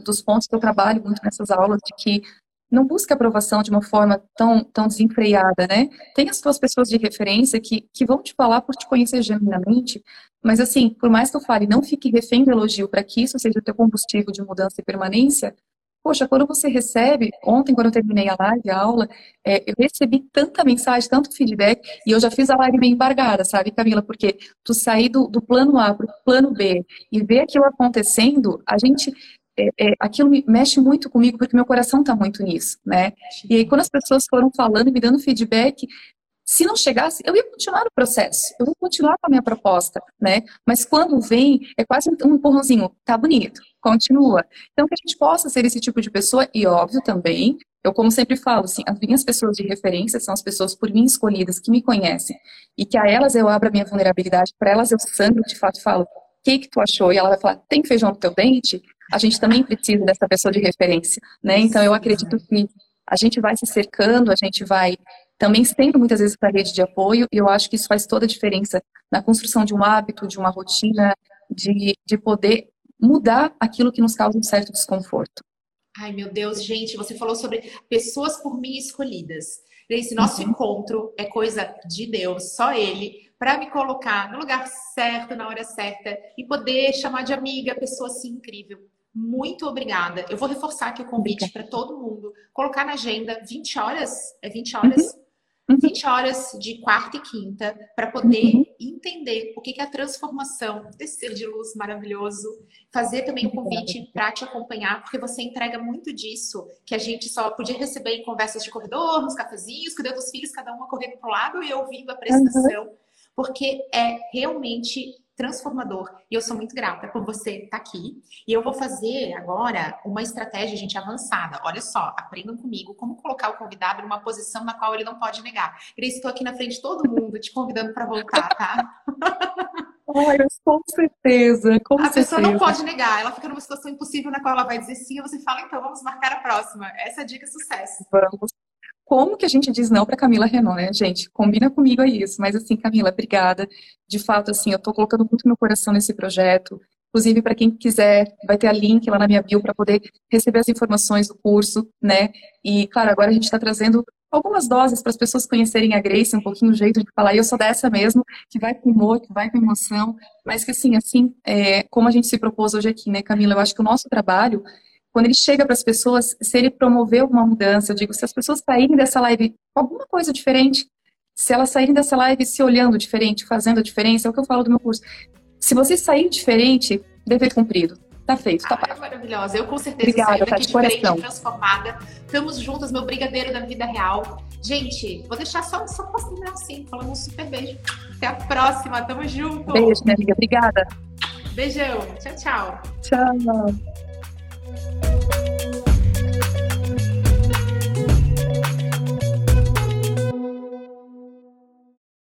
dos pontos que eu trabalho muito nessas aulas, de que não busca aprovação de uma forma tão, tão desenfreada, né? Tem as suas pessoas de referência que, que vão te falar por te conhecer genuinamente, mas assim, por mais que eu fale, não fique refém do elogio para que isso seja o teu combustível de mudança e permanência, Poxa, quando você recebe, ontem quando eu terminei a live, a aula, é, eu recebi tanta mensagem, tanto feedback, e eu já fiz a live bem embargada, sabe, Camila? Porque tu sair do, do plano A para o plano B e ver aquilo acontecendo, a gente, é, é, aquilo mexe muito comigo, porque meu coração está muito nisso, né? E aí quando as pessoas foram falando e me dando feedback, se não chegasse, eu ia continuar no processo, eu vou continuar com a minha proposta, né? Mas quando vem, é quase um empurrãozinho, tá bonito, continua. Então, que a gente possa ser esse tipo de pessoa, e óbvio também, eu como sempre falo, assim, as minhas pessoas de referência são as pessoas por mim escolhidas, que me conhecem, e que a elas eu abro a minha vulnerabilidade, para elas eu sangro, de fato, falo, o que que tu achou? E ela vai falar, tem feijão no teu dente? A gente também precisa dessa pessoa de referência, né? Então, eu acredito que a gente vai se cercando, a gente vai também tendo muitas vezes essa rede de apoio, e eu acho que isso faz toda a diferença na construção de um hábito, de uma rotina, de, de poder mudar aquilo que nos causa um certo desconforto. Ai, meu Deus, gente, você falou sobre pessoas por mim escolhidas. Esse nosso uhum. encontro é coisa de Deus, só Ele, para me colocar no lugar certo, na hora certa, e poder chamar de amiga, pessoa assim incrível. Muito obrigada. Eu vou reforçar aqui o convite para todo mundo. Colocar na agenda 20 horas. É 20 horas? Uhum. 20 horas de quarta e quinta para poder uhum. entender o que é a transformação desse ser de luz maravilhoso. Fazer também um convite para te acompanhar, porque você entrega muito disso que a gente só podia receber em conversas de corredor, nos cafezinhos, cuidando dos filhos, cada uma correndo para o lado e ouvindo a prestação. Uhum. Porque é realmente transformador. E eu sou muito grata por você estar tá aqui. E eu vou fazer agora uma estratégia, gente, avançada. Olha só, aprendam comigo como colocar o convidado numa posição na qual ele não pode negar. Grace, estou aqui na frente de todo mundo te convidando para voltar, tá? Olha, com certeza, com a certeza. pessoa não pode negar, ela fica numa situação impossível na qual ela vai dizer sim, e você fala, então, vamos marcar a próxima. Essa é dica sucesso. Vamos. Como que a gente diz não para Camila Renault, né, gente? Combina comigo aí isso. Mas assim, Camila, obrigada. De fato, assim, eu estou colocando muito meu coração nesse projeto. Inclusive, para quem quiser, vai ter a link lá na minha bio para poder receber as informações do curso, né? E, claro, agora a gente está trazendo algumas doses para as pessoas conhecerem a Grace, um pouquinho o jeito de falar. E eu sou dessa mesmo, que vai com humor, que vai com emoção. Mas que, assim, assim, é, como a gente se propôs hoje aqui, né, Camila? Eu acho que o nosso trabalho quando ele chega para as pessoas, se ele promover alguma mudança, eu digo, se as pessoas saírem dessa live com alguma coisa diferente, se elas saírem dessa live se olhando diferente, fazendo a diferença, é o que eu falo do meu curso. Se vocês saírem diferente, dever cumprido. Tá feito, tá pago. maravilhosa. Eu com certeza Obrigada, saio daqui tá diferente, coração. transformada. Estamos juntas, meu brigadeiro da vida real. Gente, vou deixar só, só posso terminar assim, falando um super beijo. Até a próxima, tamo junto. Beijo, minha amiga. Obrigada. Beijão. Tchau, tchau. Tchau. thank you